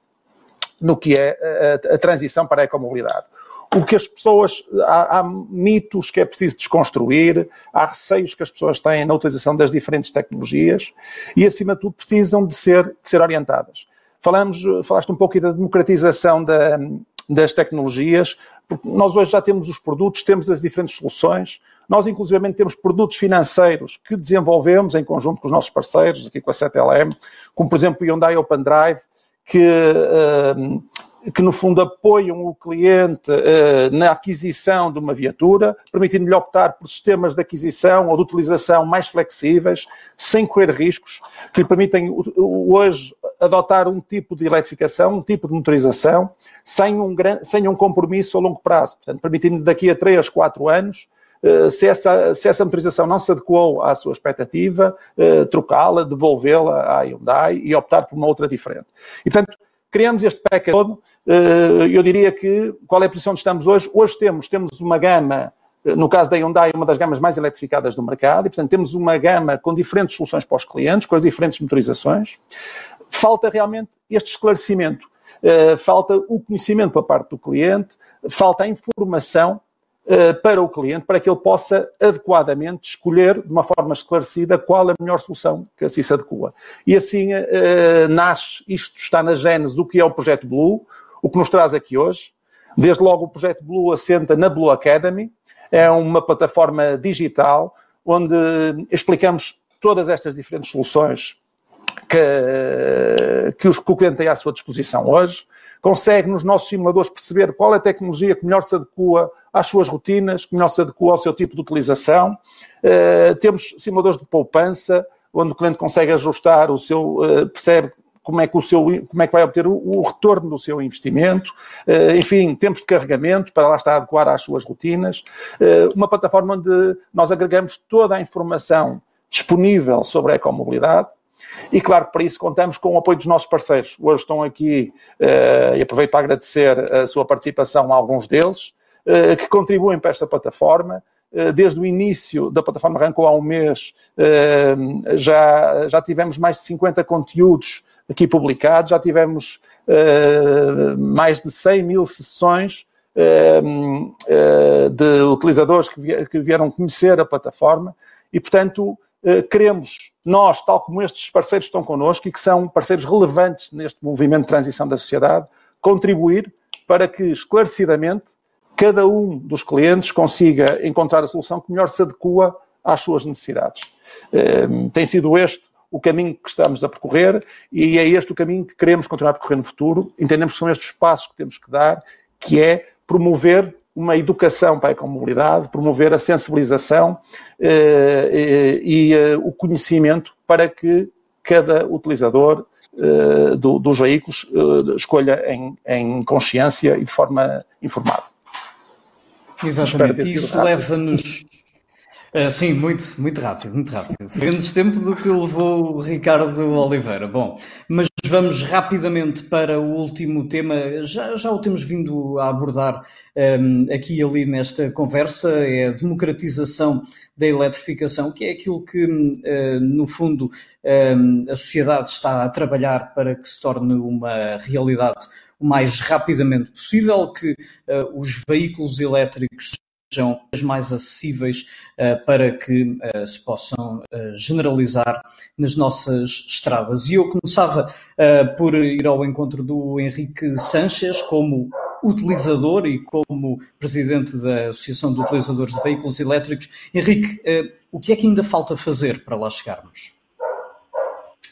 no que é a, a transição para a ecomobilidade o que as pessoas. Há, há, mitos que é preciso desconstruir, há receios que as pessoas têm na utilização das diferentes tecnologias e, acima de tudo, precisam de ser, de ser orientadas. Falamos, falaste um pouco da democratização da, das tecnologias, porque nós hoje já temos os produtos, temos as diferentes soluções, nós inclusivamente temos produtos financeiros que desenvolvemos em conjunto com os nossos parceiros, aqui com a 7LM, como por exemplo o Hyundai Open Drive, que uh, que no fundo apoiam o cliente uh, na aquisição de uma viatura, permitindo-lhe optar por sistemas de aquisição ou de utilização mais flexíveis, sem correr riscos, que lhe permitem hoje adotar um tipo de eletrificação, um tipo de motorização, sem um, sem um compromisso a longo prazo. Portanto, permitindo daqui a 3, 4 anos eh, se essa, se essa motorização não se adequou à sua expectativa, uh, trocá-la, devolvê-la à Hyundai e optar por uma outra diferente. E, portanto, criamos este pack todo. Eh, eu diria que qual é a posição onde estamos hoje? Hoje temos, temos uma gama, eh, no caso da Hyundai, uma das gamas mais eletrificadas do mercado, e portanto temos uma gama com diferentes soluções para os clientes, com as diferentes motorizações. Falta realmente este esclarecimento, eh, falta o conhecimento por parte do cliente, falta a informação eh, para o cliente, para que ele possa adequadamente escolher de uma forma esclarecida qual a melhor solução que assim se adequa. E assim uh, nasce, isto está na gênese do que é o Projeto Blue, o que nos traz aqui hoje. Desde logo o Projeto Blue assenta na Blue Academy, é uma plataforma digital onde explicamos todas estas diferentes soluções que, que, os, que o cliente tem à sua disposição hoje, consegue nos nossos simuladores perceber qual é a tecnologia que melhor se adequa às suas rotinas, que melhor se adequa ao seu tipo de utilização. Uh, temos simuladores de poupança, onde o cliente consegue ajustar o seu, uh, percebe como é que, o seu, como é que vai obter o, o retorno do seu investimento, uh, enfim, tempos de carregamento para lá estar a adequar às suas rotinas, uma plataforma onde nós agregamos toda a informação disponível sobre a ecomobilidade, e claro, para isso contamos com o apoio dos nossos parceiros. Hoje estão aqui, uh, e aproveito para agradecer a sua participação a alguns deles, uh, que contribuem para esta plataforma. Uh, desde o início da plataforma arrancou há um mês, já, já tivemos mais de 50 conteúdos aqui publicados, já tivemos mais de 100 mil sessões de utilizadores que vieram conhecer a plataforma e, portanto, eh, queremos, nós, tal como estes parceiros estão connosco e que são parceiros relevantes neste movimento de transição da sociedade, contribuir para que, esclarecidamente, cada um dos clientes consiga encontrar a solução que melhor se adequa às suas necessidades. Eh, tem sido este o caminho que estamos a percorrer e é este o caminho que queremos continuar a percorrer no futuro. Entendemos que são estes passos que temos que dar, que é promover uma educação para a ecomobilidade, promover a sensibilização eh, eh, e eh, o conhecimento para que cada utilizador eh, do, dos veículos eh, escolha em, em, consciência e de forma informada. Exatamente, isso leva-nos Uh, sim, muito, muito rápido, muito rápido. Menos tempo do que levou o Ricardo Oliveira. Bom, mas vamos rapidamente para o último tema. Já, já o temos vindo a abordar um, aqui e ali nesta conversa, é a democratização da eletrificação, que é aquilo que, uh, no fundo, um, a sociedade está a trabalhar para que se torne uma realidade o mais rapidamente possível, que uh, os veículos elétricos sejam mais acessíveis uh, para que uh, se possam uh, generalizar nas nossas estradas. E eu começava por ir ao encontro do Henrique Sanches como utilizador e como presidente da Associação de Utilizadores de Veículos Elétricos. Henrique, o que é que ainda falta fazer para lá chegarmos?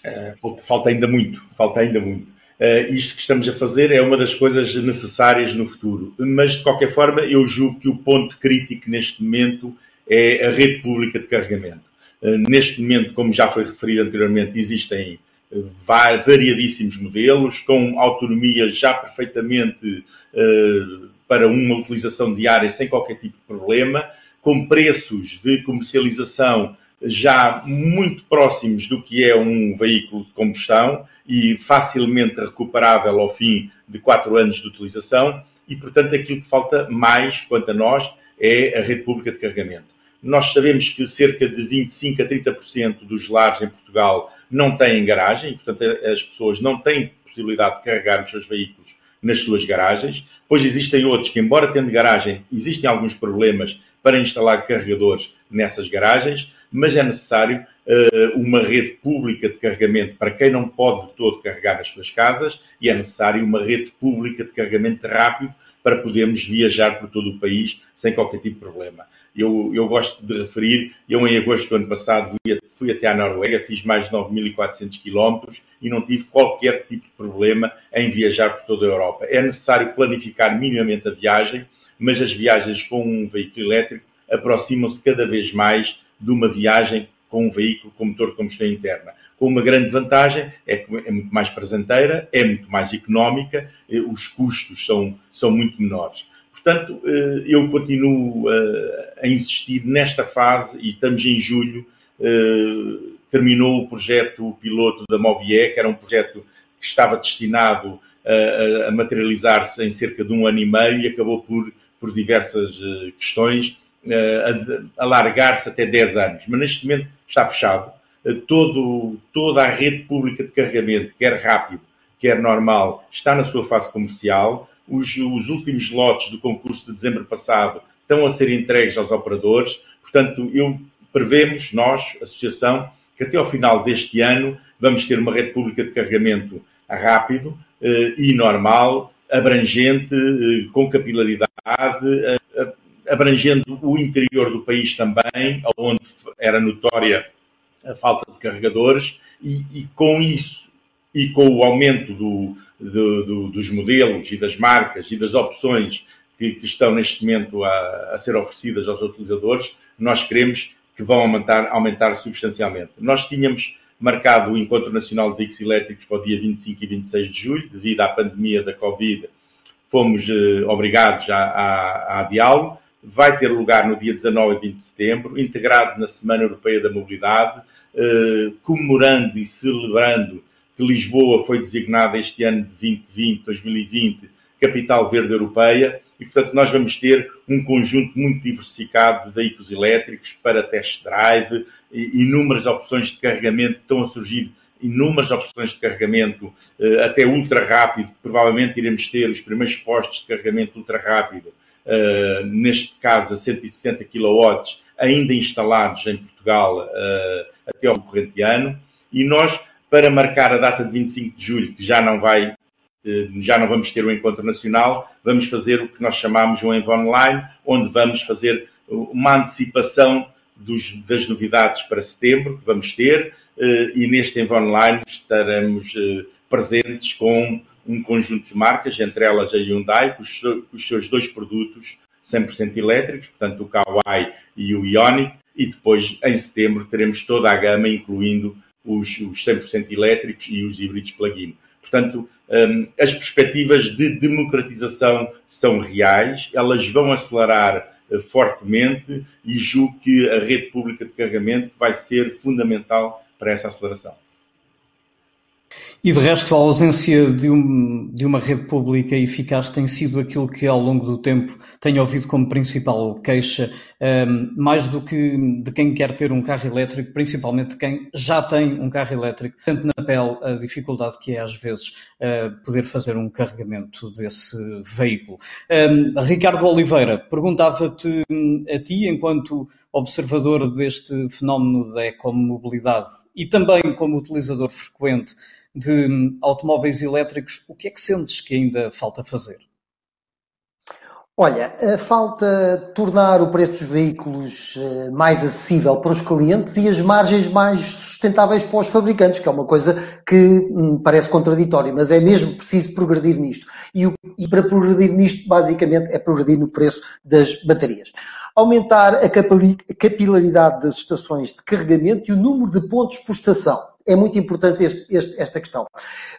Uh, falta ainda muito, falta ainda muito. Uh, isto que estamos a fazer é uma das coisas necessárias no futuro. Mas, de qualquer forma, eu julgo que o ponto crítico neste momento é a rede pública de carregamento. Uh, neste momento, como já foi referido anteriormente, existem uh, variadíssimos modelos, com autonomia já perfeitamente para uma utilização diária sem qualquer tipo de problema, com preços de comercialização já muito próximos do que é um veículo de combustão e facilmente recuperável ao fim de quatro anos de utilização e, portanto, aquilo que falta mais, quanto a nós, é a rede pública de carregamento. Nós sabemos que cerca de 25 a 30% dos lares em Portugal não têm garagem, portanto, as pessoas não têm possibilidade de carregar os seus veículos nas suas garagens. Pois existem outros que, embora tendo garagem, existem alguns problemas para instalar carregadores nessas garagens, mas é necessário uma rede pública de carregamento para quem não pode de todo carregar nas suas casas e é necessário uma rede pública de carregamento rápido para podermos viajar por todo o país sem qualquer tipo de problema. Eu, eu gosto de referir, eu em agosto do ano passado fui, fui até à Noruega, fiz mais de 9.400 quilómetros e não tive qualquer tipo de problema em viajar por toda a Europa. É necessário planificar minimamente a viagem, mas as viagens com um veículo elétrico aproximam-se cada vez mais de uma viagem com um veículo com motor de combustão interna. Com uma grande vantagem, é que é muito mais prazenteira, é muito mais económica, eh, os custos são, são muito menores. Portanto, eh, eu continuo eh, a insistir nesta fase e estamos em julho, terminou o projeto piloto da Movie, que era um projeto que estava destinado a, materializar-se em cerca de um ano e meio e acabou por, por diversas questões alargar-se até 10 anos, mas neste momento está fechado. Uh, todo, toda a rede pública de carregamento, quer rápido, quer normal, está na sua fase comercial. Os, os últimos lotes do concurso de dezembro passado estão a ser entregues aos operadores. Portanto, eu prevemos, nós, Associação, que até ao final deste ano vamos ter uma rede pública de carregamento rápido eh, e normal, abrangente, eh, com capilaridade, eh, abrangendo o interior do país também, onde era notória a falta de carregadores, e, e com isso e com o aumento do, do, do, dos modelos e das marcas e das opções que, que estão neste momento a, a, ser oferecidas aos utilizadores, nós queremos que vão aumentar, aumentar substancialmente. Nós tínhamos marcado o Encontro Nacional de Veículos Elétricos para o dia 25 e 26 de julho, devido à pandemia da Covid, fomos eh, obrigados a, a, a adiá-lo vai ter lugar no dia 19 e 20 de setembro, integrado na Semana Europeia da Mobilidade, eh, comemorando e celebrando que Lisboa foi designada este ano de 2020, 2020, Capital Verde Europeia, e portanto nós vamos ter um conjunto muito diversificado de veículos elétricos para test drive, inúmeras opções de carregamento, estão a surgir inúmeras opções de carregamento, eh, até ultra rápido, provavelmente iremos ter os primeiros postos de carregamento ultra rápido uh, neste caso a 160 kW, ainda instalados em Portugal uh, até ao corrente ano, e nós, para marcar a data de 25 de julho, que já não vai, uh, já não vamos ter o um encontro nacional, vamos fazer o que nós chamamos um Envo Online, onde vamos fazer uma antecipação dos, das novidades para setembro que vamos ter, e neste Envo Online estaremos presentes com um conjunto de marcas, entre elas a Hyundai, com os, com os seus dois produtos 100% elétricos, portanto o Kauai e o Ioniq, e depois em setembro teremos toda a gama, incluindo os, os 100% elétricos e os híbridos plug-in. Portanto, um, as perspectivas de democratização são reais, elas vão acelerar uh, fortemente e julgo que a rede pública de carregamento vai ser fundamental para essa aceleração. E de resto, a ausência de, um, de, uma rede pública eficaz tem sido aquilo que ao longo do tempo tenho ouvido como principal queixa, um, mais do que de quem quer ter um carro elétrico, principalmente de quem já tem um carro elétrico, sente na pele a dificuldade que é às vezes uh, poder fazer um carregamento desse veículo. Um, Ricardo Oliveira, perguntava-te a ti, enquanto observador deste fenómeno da ecomobilidade e também como utilizador frequente de automóveis elétricos, o que é que sentes que ainda falta fazer? Olha, falta tornar o preço dos veículos eh, mais acessível para os clientes e as margens mais sustentáveis para os fabricantes, que é uma coisa que me parece contraditória, mas é mesmo preciso progredir nisto. E, e para progredir nisto, basicamente, é progredir no preço das baterias. Aumentar a capilaridade das estações de carregamento e o número de pontos por estação é muito importante este, este, esta questão.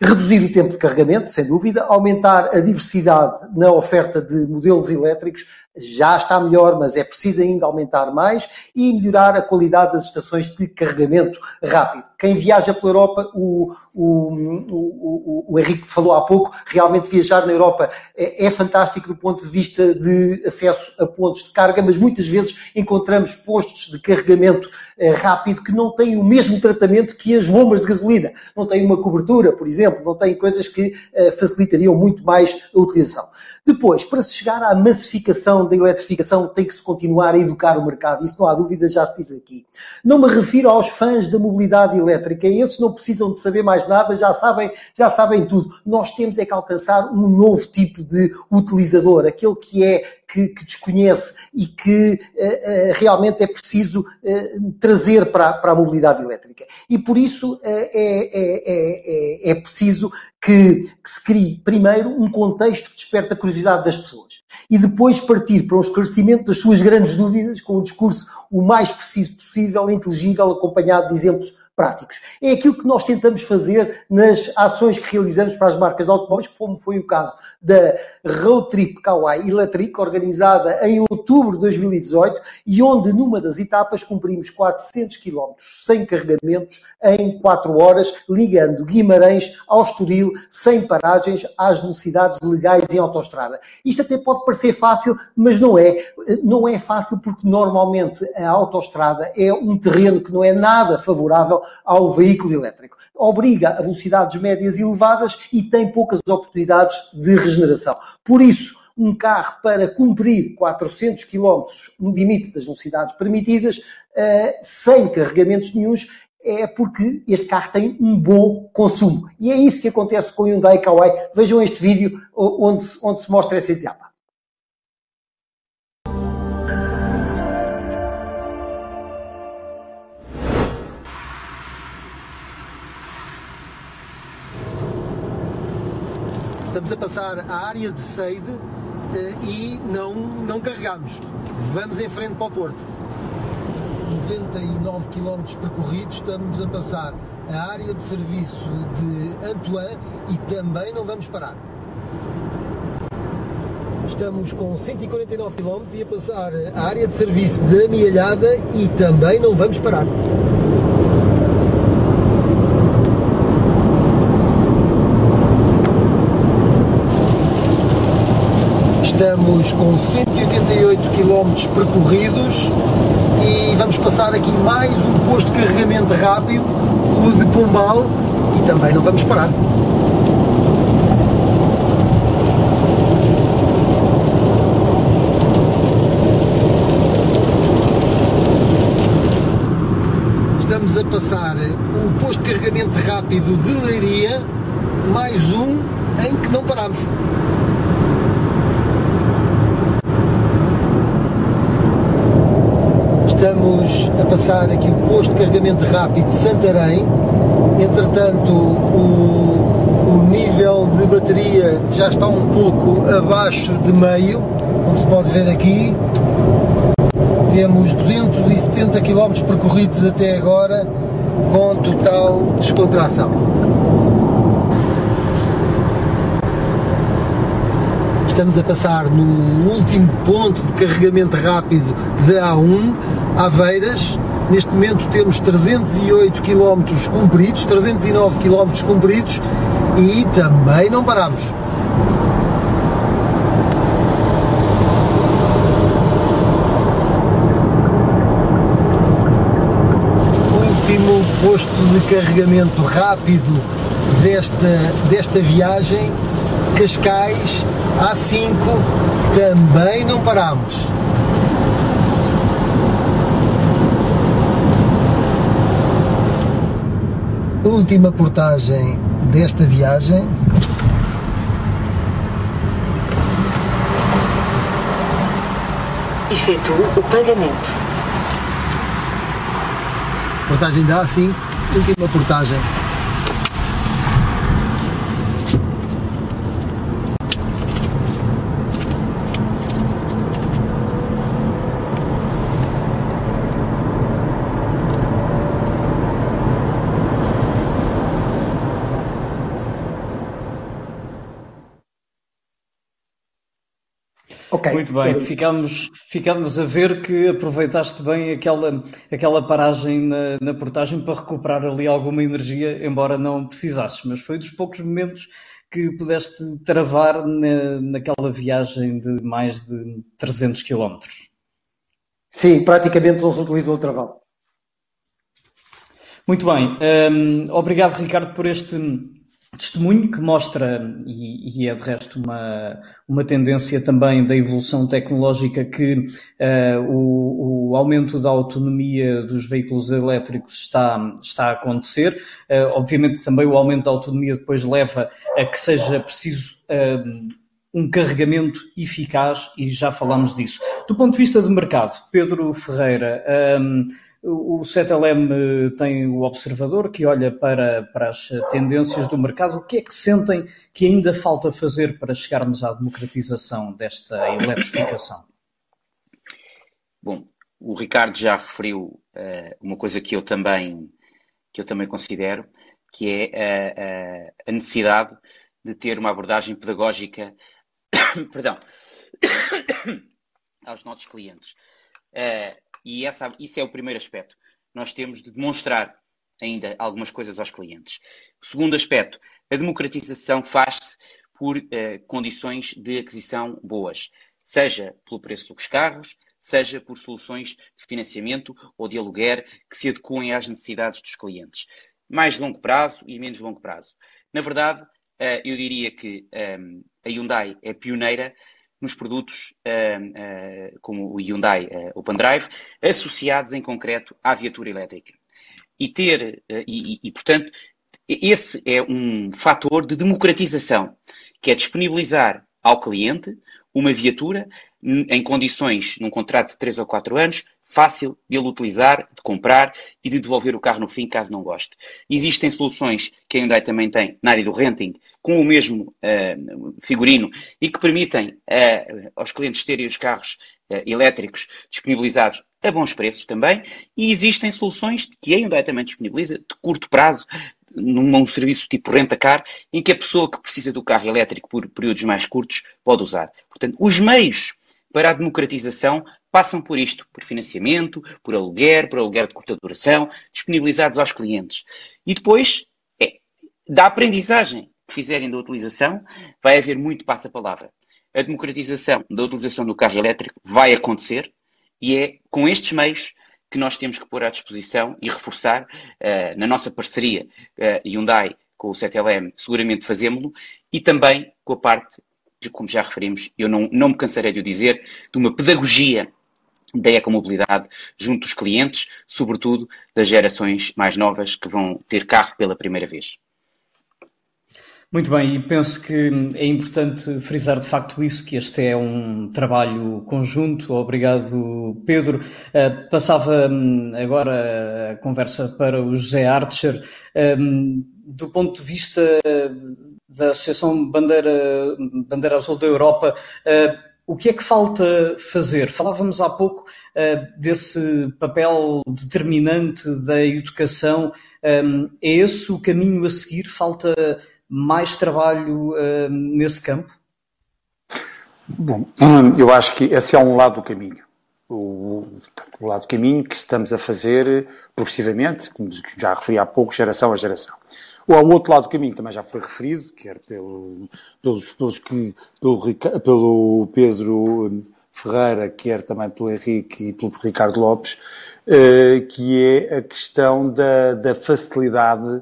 Reduzir o tempo de carregamento, sem dúvida, aumentar a diversidade na oferta de modelos elétricos, já está melhor, mas é preciso ainda aumentar mais e melhorar a qualidade das estações de carregamento rápido. Quem viaja pela Europa, o, o, o, o Henrique falou há pouco, realmente viajar na Europa é, é, fantástico do ponto de vista de acesso a pontos de carga, mas muitas vezes encontramos postos de carregamento eh, rápido que não têm o mesmo tratamento que as bombas de gasolina. Não têm uma cobertura, por exemplo, não têm coisas que eh, facilitariam muito mais a utilização. Depois, para se chegar à massificação da eletrificação, tem que se continuar a educar o mercado. Isso não há dúvida, já se diz aqui. Não me refiro aos fãs da mobilidade elétrica. Esses não precisam de saber mais nada, já sabem, já sabem tudo. Nós temos é que alcançar um novo tipo de utilizador, aquele que é que, que desconhece e que uh, uh, realmente é preciso uh, trazer para, para a mobilidade elétrica. E por isso é, é, é, é, preciso que, que, se crie, primeiro, um contexto que desperta a curiosidade das pessoas e depois partir para um esclarecimento das suas grandes dúvidas com um discurso o mais preciso possível, inteligível, acompanhado de exemplos práticos. É aquilo que nós tentamos fazer nas ações que realizamos para as marcas de automóveis, como foi o caso da Road Trip Kauai Electric, organizada em outubro de 2018, e onde numa das etapas cumprimos 400 km sem carregamentos em 4 horas, ligando Guimarães ao Estoril, sem paragens, às velocidades legais em autoestrada. Isto até pode parecer fácil, mas não é. Não é fácil porque normalmente a autoestrada é um terreno que não é nada favorável ao veículo elétrico. Obriga a velocidades médias elevadas e tem poucas oportunidades de regeneração. Por isso, um carro para cumprir 400 km no limite das velocidades permitidas, eh, sem carregamentos nenhums, é porque este carro tem um bom consumo. E é isso que acontece com o Hyundai Kauai. Vejam este vídeo onde onde se mostra essa etapa. Estamos a passar a área de Seide eh, e não, não carregamos. Vamos em frente para o Porto. 99 km percorridos, estamos a passar a área de serviço de Antoine e também não vamos parar. Estamos com 149 km e a passar a área de serviço de Amealhada e também não vamos parar. Estamos com 188 km percorridos e vamos passar aqui mais um posto de carregamento rápido, o de Pombal, e também não vamos parar. Estamos a passar o posto de carregamento rápido de Leiria, mais um em que não paramos. Estamos a passar aqui o posto de carregamento rápido de Santarém. Entretanto, o, o nível de bateria já está um pouco abaixo de meio, como se pode ver aqui. Temos 270 km percorridos até agora, com total descontração. Estamos a passar no último ponto de carregamento rápido da A1, Aveiras. Neste momento temos 308 km cumpridos, 309 km cumpridos e também não paramos. Último posto de carregamento rápido desta, desta viagem, Cascais, A5, também não paramos. Última portagem desta viagem. Efetuo o pagamento. Portagem da A5, última portagem. Muito bem, ficamos, ficamos a ver que aproveitaste bem aquela, aquela paragem na, na portagem para recuperar ali alguma energia, embora não precisasses, mas foi dos poucos momentos que pudeste travar na, naquela viagem de mais de 300 km. Sim, praticamente não se utilizou o travão. Muito bem, um, obrigado Ricardo por este testemunho que mostra, e, e, é de resto uma, uma tendência também da evolução tecnológica, que uh, o, o, aumento da autonomia dos veículos elétricos está, está a acontecer. Uh, obviamente também o aumento da autonomia depois leva a que seja preciso uh, um carregamento eficaz e já falámos disso. Do ponto de vista de mercado, Pedro Ferreira, o CETELEM eh, tem o observador que olha para, para as tendências do mercado. O que é que sentem que ainda falta fazer para chegarmos à democratização desta eletrificação? Bom, o Ricardo já referiu uh, uma coisa que eu também, que eu também considero, que é uh, a necessidade de ter uma abordagem pedagógica [COUGHS] perdão, [COUGHS] aos nossos clientes. Uh, e essa, isso é o primeiro aspecto. Nós temos de demonstrar ainda algumas coisas aos clientes. O segundo aspecto, a democratização faz-se por eh, condições de aquisição boas, seja pelo preço dos carros, seja por soluções de financiamento ou de aluguer que se adequem às necessidades dos clientes. Mais longo prazo e menos longo prazo. Na verdade, eh, eu diria que eh, a Hyundai é pioneira nos produtos uh, uh, como o Hyundai uh, Open Drive, associados em concreto à viatura elétrica. E ter, e, e, portanto, esse é um fator de democratização, que é disponibilizar ao cliente uma viatura em condições, num contrato de 3 ou 4 anos, fácil de ele utilizar, de comprar e de devolver o carro no fim, caso não goste. Existem soluções que a Hyundai também tem na área do renting, com o mesmo uh, figurino, e que permitem uh, aos clientes terem os carros uh, elétricos disponibilizados a bons preços também, e existem soluções que a Hyundai também disponibiliza, de curto prazo, num serviço tipo renta-car, em que a pessoa que precisa do carro elétrico por períodos mais curtos pode usar. Portanto, os meios para a democratização passam por isto, por financiamento, por aluguer, por aluguer de curta duração, disponibilizados aos clientes. E depois, é, da aprendizagem que fizerem da utilização, vai haver muito passa-palavra. A democratização da utilização do carro elétrico vai acontecer e é com estes meios que nós temos que pôr à disposição e reforçar uh, na nossa parceria uh, Hyundai com o CTLM, seguramente fazemos-lo, e também com a parte, como já referimos, eu não, não me cansarei de o dizer, de uma pedagogia da ecomobilidade junto dos clientes, sobretudo das gerações mais novas que vão ter carro pela primeira vez. Muito bem, e penso que é importante frisar de facto isso, que este é um trabalho conjunto. Obrigado, Pedro. Uh, passava um, agora a conversa para o José Archer. Um, do ponto de vista da Associação Bandeira, Bandeira Azul da Europa, uh, o que é que falta fazer? Falávamos há pouco uh, desse papel determinante da educação. Um, é esse o caminho a seguir? Falta mais trabalho uh, nesse campo? Bom, eu acho que esse é um lado do caminho. O, o lado do caminho que estamos a fazer progressivamente, como já referi há pouco, geração a geração. Ou ao outro lado do caminho, também já foi referido, quer pelo, pelos, pelos que, pelo, pelo Pedro hum, Ferreira, quer também pelo Henrique e pelo Ricardo Lopes, eh, que é a questão da, da facilidade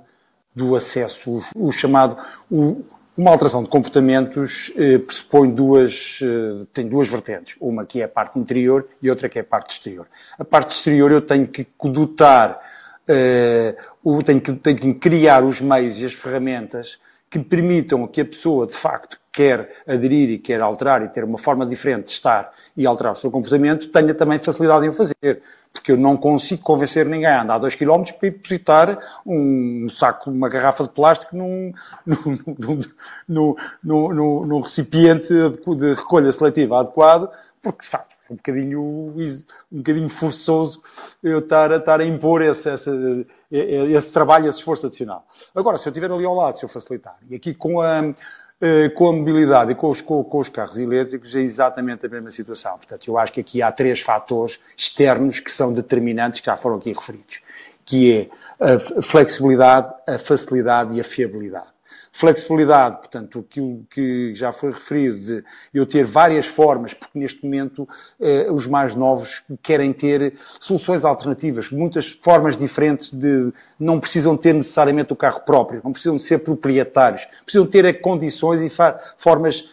do acesso, o, o chamado, o, uma alteração de comportamentos eh, pressupõe duas, eh, tem duas vertentes. Uma que é a parte interior e outra que é a parte exterior. A parte exterior eu tenho que dotar uh, tem, que, tem que criar os meios e as ferramentas que permitam que a pessoa, de facto, quer aderir e quer alterar e ter uma forma diferente de estar e alterar o seu comportamento, tenha também facilidade em o fazer. Porque eu não consigo convencer ninguém a andar 2 km para depositar um saco, uma garrafa de plástico num, [LAUGHS] num, num, num recipiente de recolha seletiva adequado, porque de facto um bocadinho, um bocadinho forçoso eu estar, estar a impor esse, esse, esse trabalho, esse esforço adicional. Agora, se eu estiver ali ao lado, se eu facilitar, e aqui com a, eh, com a mobilidade e com os, com, com os carros elétricos é exatamente a mesma situação. Portanto, eu acho que aqui há três fatores externos que são determinantes, que já foram aqui referidos, que é a flexibilidade, a facilidade e a fiabilidade. Flexibilidade, portanto, aquilo que já foi referido, de eu ter várias formas, porque neste momento eh, os mais novos querem ter soluções alternativas, muitas formas diferentes de. não precisam ter necessariamente o carro próprio, não precisam de ser proprietários, precisam ter condições e formas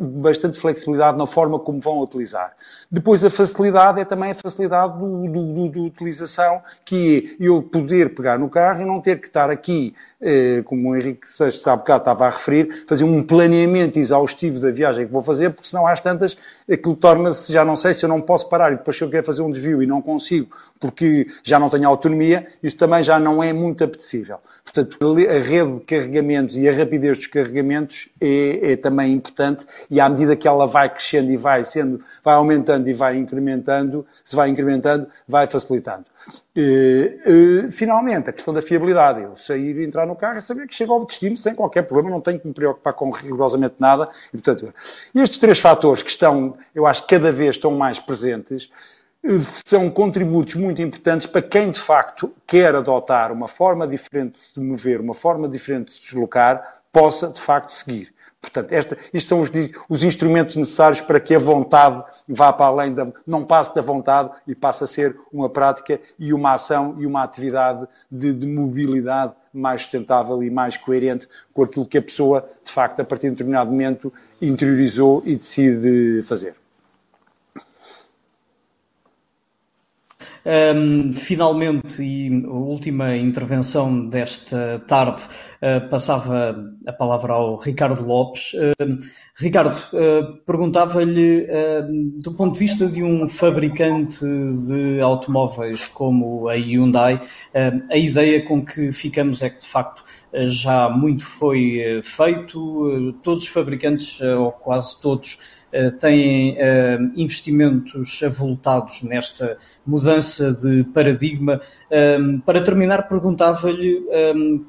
bastante flexibilidade na forma como vão utilizar. Depois, a facilidade é também a facilidade de utilização, que é eu poder pegar no carro e não ter que estar aqui, eh, como o Henrique Seixas estava a referir, fazer um planeamento exaustivo da viagem que vou fazer, porque senão às tantas aquilo torna-se, já não sei se eu não posso parar e depois se eu quero fazer um desvio e não consigo, porque já não tenho autonomia, isso também já não é muito apetecível. Portanto, a rede de carregamentos e a rapidez dos carregamentos é, é, também importante e à medida que ela vai crescendo e vai sendo, vai aumentando e vai incrementando, se vai incrementando, vai facilitando. E, e, finalmente, a questão da fiabilidade. Eu sair e entrar no carro e saber que chego ao destino sem qualquer problema, não tenho que me preocupar com rigorosamente nada. E, portanto, estes três fatores que estão, eu acho que cada vez estão mais presentes, são contributos muito importantes para quem de facto quer adotar uma forma diferente de se mover, uma forma diferente de se deslocar, possa de facto seguir. Portanto, esta, são os, os, instrumentos necessários para que a vontade vá para além da. não passe da vontade e passe a ser uma prática e uma ação e uma atividade de, de mobilidade mais sustentável e mais coerente com aquilo que a pessoa, de facto, a partir de um determinado momento, interiorizou e decide fazer. Um, finalmente, e a última intervenção desta tarde, uh, passava a palavra ao Ricardo Lopes. Uh, Ricardo, uh, perguntava-lhe, do ponto de vista de um fabricante de automóveis como a Hyundai, a ideia com que ficamos é que, de facto, já muito foi feito, todos os fabricantes, ou quase todos, têm eh, investimentos avultados nesta mudança de paradigma. Ehm, para terminar, perguntava-lhe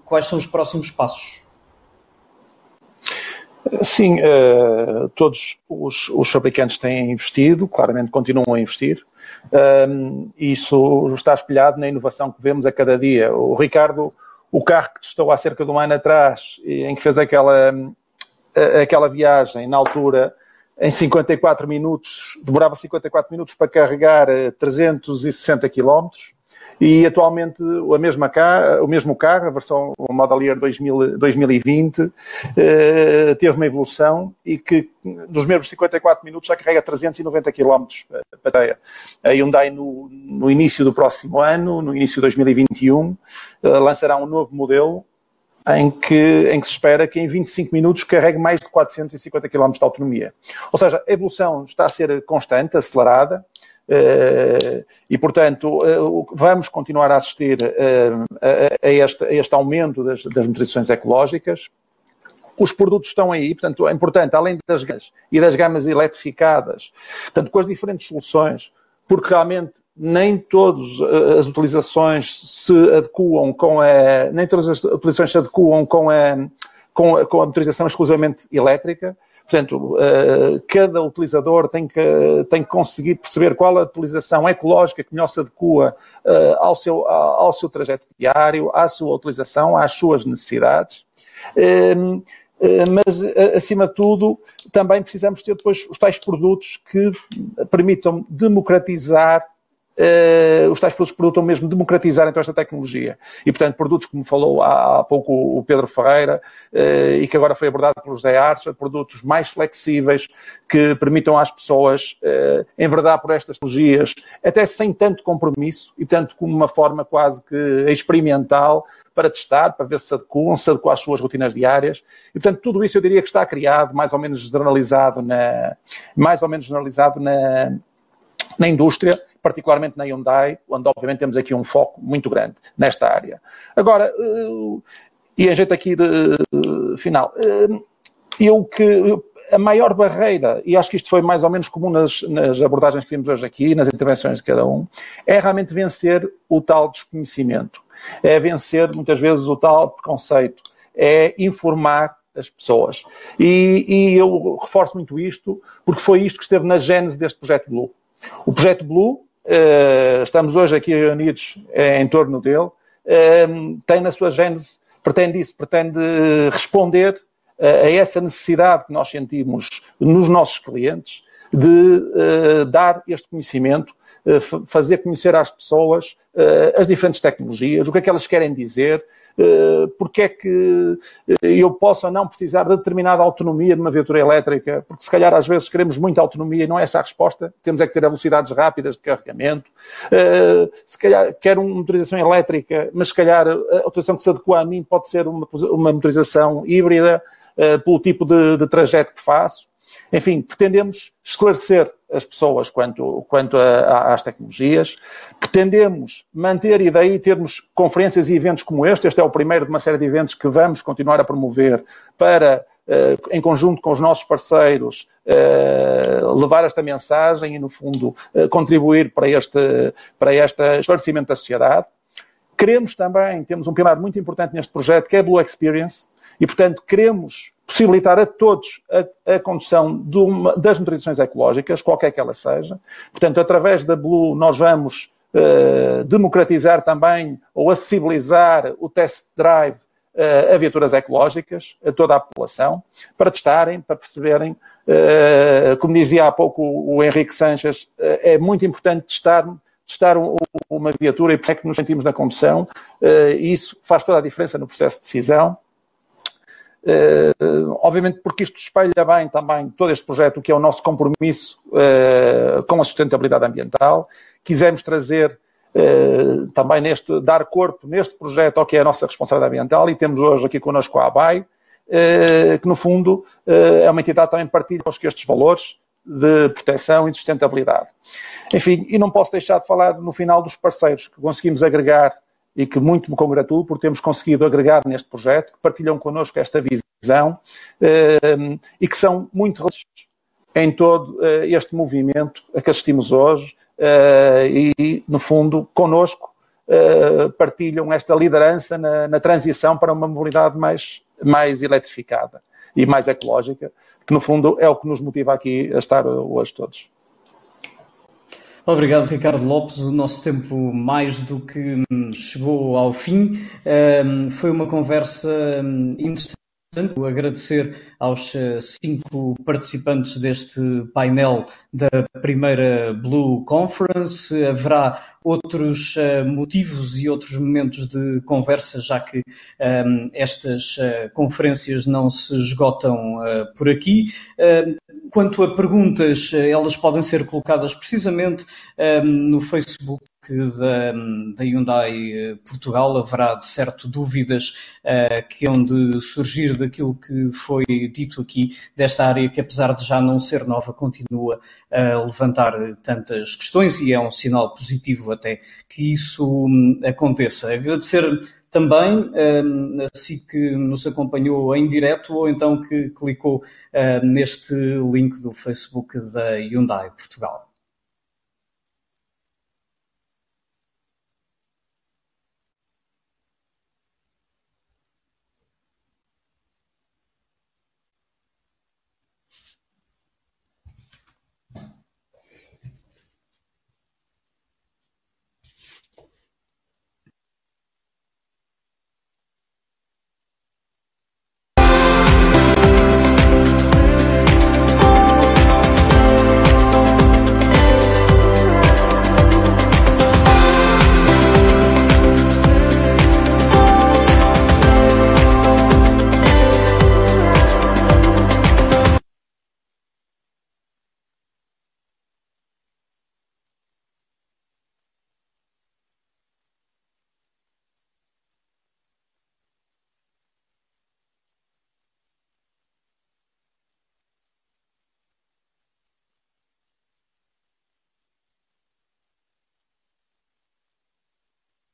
quais são os próximos passos. Sim, todos os, fabricantes têm investido, claramente continuam a investir. Isso está espelhado na inovação que vemos a cada dia. O Ricardo, o carro que testou há cerca de um ano atrás, em que fez aquela, aquela viagem, na altura, em 54 minutos, demorava 54 minutos para carregar 360 eh, km e atualmente a mesma o mesmo carro, a versão Model Year 2000, 2020, eh, teve uma evolução e que nos mesmos 54 minutos já carrega 390 km para a Hyundai no, no início do próximo ano, no início de 2021, eh, lançará um novo modelo em que, em que se espera que em 25 minutos carregue mais de 450 km de autonomia. Ou seja, a evolução está a ser constante, acelerada, Uh, e, portanto, uh, vamos continuar a assistir uh, a, este, a, este, aumento das, das motorizações ecológicas. Os produtos estão aí, portanto, é importante, além das gamas e das gamas eletrificadas, portanto, com as diferentes soluções, porque realmente nem todas eh, as utilizações se adequam com a, nem todas as utilizações se adequam com a, com a, com a motorização exclusivamente elétrica. Portanto, uh, cada utilizador tem que, tem que conseguir perceber qual a utilização ecológica que melhor se adequa uh, ao, seu, ao seu trajeto diário, à sua utilização, às suas necessidades. Eh, mas eh, acima de tudo também precisamos ter depois os tais produtos que permitam democratizar uh, os tais produtos permitam mesmo democratizar então esta tecnologia. E, portanto, produtos como falou há, há pouco o Pedro Ferreira uh, e que agora foi abordado pelo José Archer, produtos mais flexíveis que permitam às pessoas uh, enverdar por estas tecnologias, até sem tanto compromisso e, tanto como uma forma quase que experimental para testar, para ver se adequam, se adequam às suas rotinas diárias. E, portanto, tudo isso eu diria que está criado, mais ou menos generalizado na, mais ou menos generalizado na, na indústria, particularmente na Hyundai, onde obviamente temos aqui um foco muito grande nesta área. Agora, eh, e em jeito aqui de eh, final, eh, eu que a maior barreira, e acho que isto foi mais ou menos comum nas, nas, abordagens que vimos hoje aqui, nas intervenções de cada um, é realmente vencer o tal desconhecimento. É vencer, muitas vezes, o tal preconceito. É informar as pessoas. E, e eu reforço muito isto, porque foi isto que esteve na gênese deste projeto Blue. O projeto Blue, estamos hoje aqui reunidos uh, em torno dele, uh, tem na sua gênese, pretende isso, pretende responder a essa necessidade que nós sentimos nos nossos clientes de dar este conhecimento fazer conhecer às pessoas as diferentes tecnologias, o que é que elas querem dizer, eh, porque é que eh, eu posso ou não precisar de determinada autonomia numa viatura elétrica, porque se calhar às vezes queremos muita autonomia e não é essa a resposta, temos é que ter velocidades rápidas de carregamento, eh, se calhar quero uma motorização elétrica, mas se calhar a autorização que se adequa a mim pode ser uma, uma motorização híbrida, pelo tipo de, de trajeto que faço. Enfim, pretendemos esclarecer as pessoas quanto, quanto a, a, às tecnologias, pretendemos manter e daí termos conferências e eventos como este. Este é o primeiro de uma série de eventos que vamos continuar a promover para, uh, em conjunto com os nossos parceiros, uh, levar esta mensagem e, no fundo, uh, contribuir para este, para este esclarecimento da sociedade. Queremos também, temos um pilar muito importante neste projeto, que é a Blue Experience, e, portanto, queremos possibilitar a todos a, a condução uma, das motorizações ecológicas, qualquer que ela seja. Portanto, através da Blue, nós vamos uh, democratizar também ou acessibilizar o test drive uh, a viaturas ecológicas, a toda a população, para testarem, para perceberem. Uh, como dizia há pouco o, o Henrique Sanches, é muito importante testar testar uma viatura e por é que nos sentimos na condução, isso faz toda a diferença no processo de decisão. Uh, obviamente porque isto espelha bem também todo este projeto, que é o nosso compromisso uh, com a sustentabilidade ambiental. Quisemos trazer uh, também neste, dar corpo neste projeto ao que é a nossa responsabilidade ambiental e temos hoje aqui connosco a ABAI, que no fundo é uma entidade que também partilha connosco estes valores de proteção e de sustentabilidade. Enfim, e não posso deixar de falar no final dos parceiros que conseguimos agregar e que muito me congratulo por termos conseguido agregar neste projeto, que partilham connosco esta visão ehm, e que são muito em todo eh, este movimento a que assistimos hoje eh, e, no fundo, connosco eh, partilham esta liderança na, na transição para uma mobilidade mais, mais eletrificada e mais ecológica, que no fundo é o que nos motiva aqui a estar hoje todos. Obrigado, Ricardo Lopes. O nosso tempo mais do que hum, chegou ao fim. Um, foi uma conversa hum, interessante. Agradecer aos eh, cinco participantes deste painel da primeira Blue Conference. Haverá outros uh, motivos e outros momentos de conversa, já que um, estas uh, conferências não se esgotam uh, por aqui. Quanto a perguntas, elas podem ser colocadas precisamente no Facebook da, da Hyundai eh, Portugal haverá de certo dúvidas uh, que hão de surgir daquilo que foi dito aqui, desta área que apesar de já não ser nova, continua a levantar tantas questões e é um sinal positivo até que isso um, aconteça. Agradecer também a si que nos acompanhou em direto ou então que clicou neste link do Facebook da Hyundai Portugal.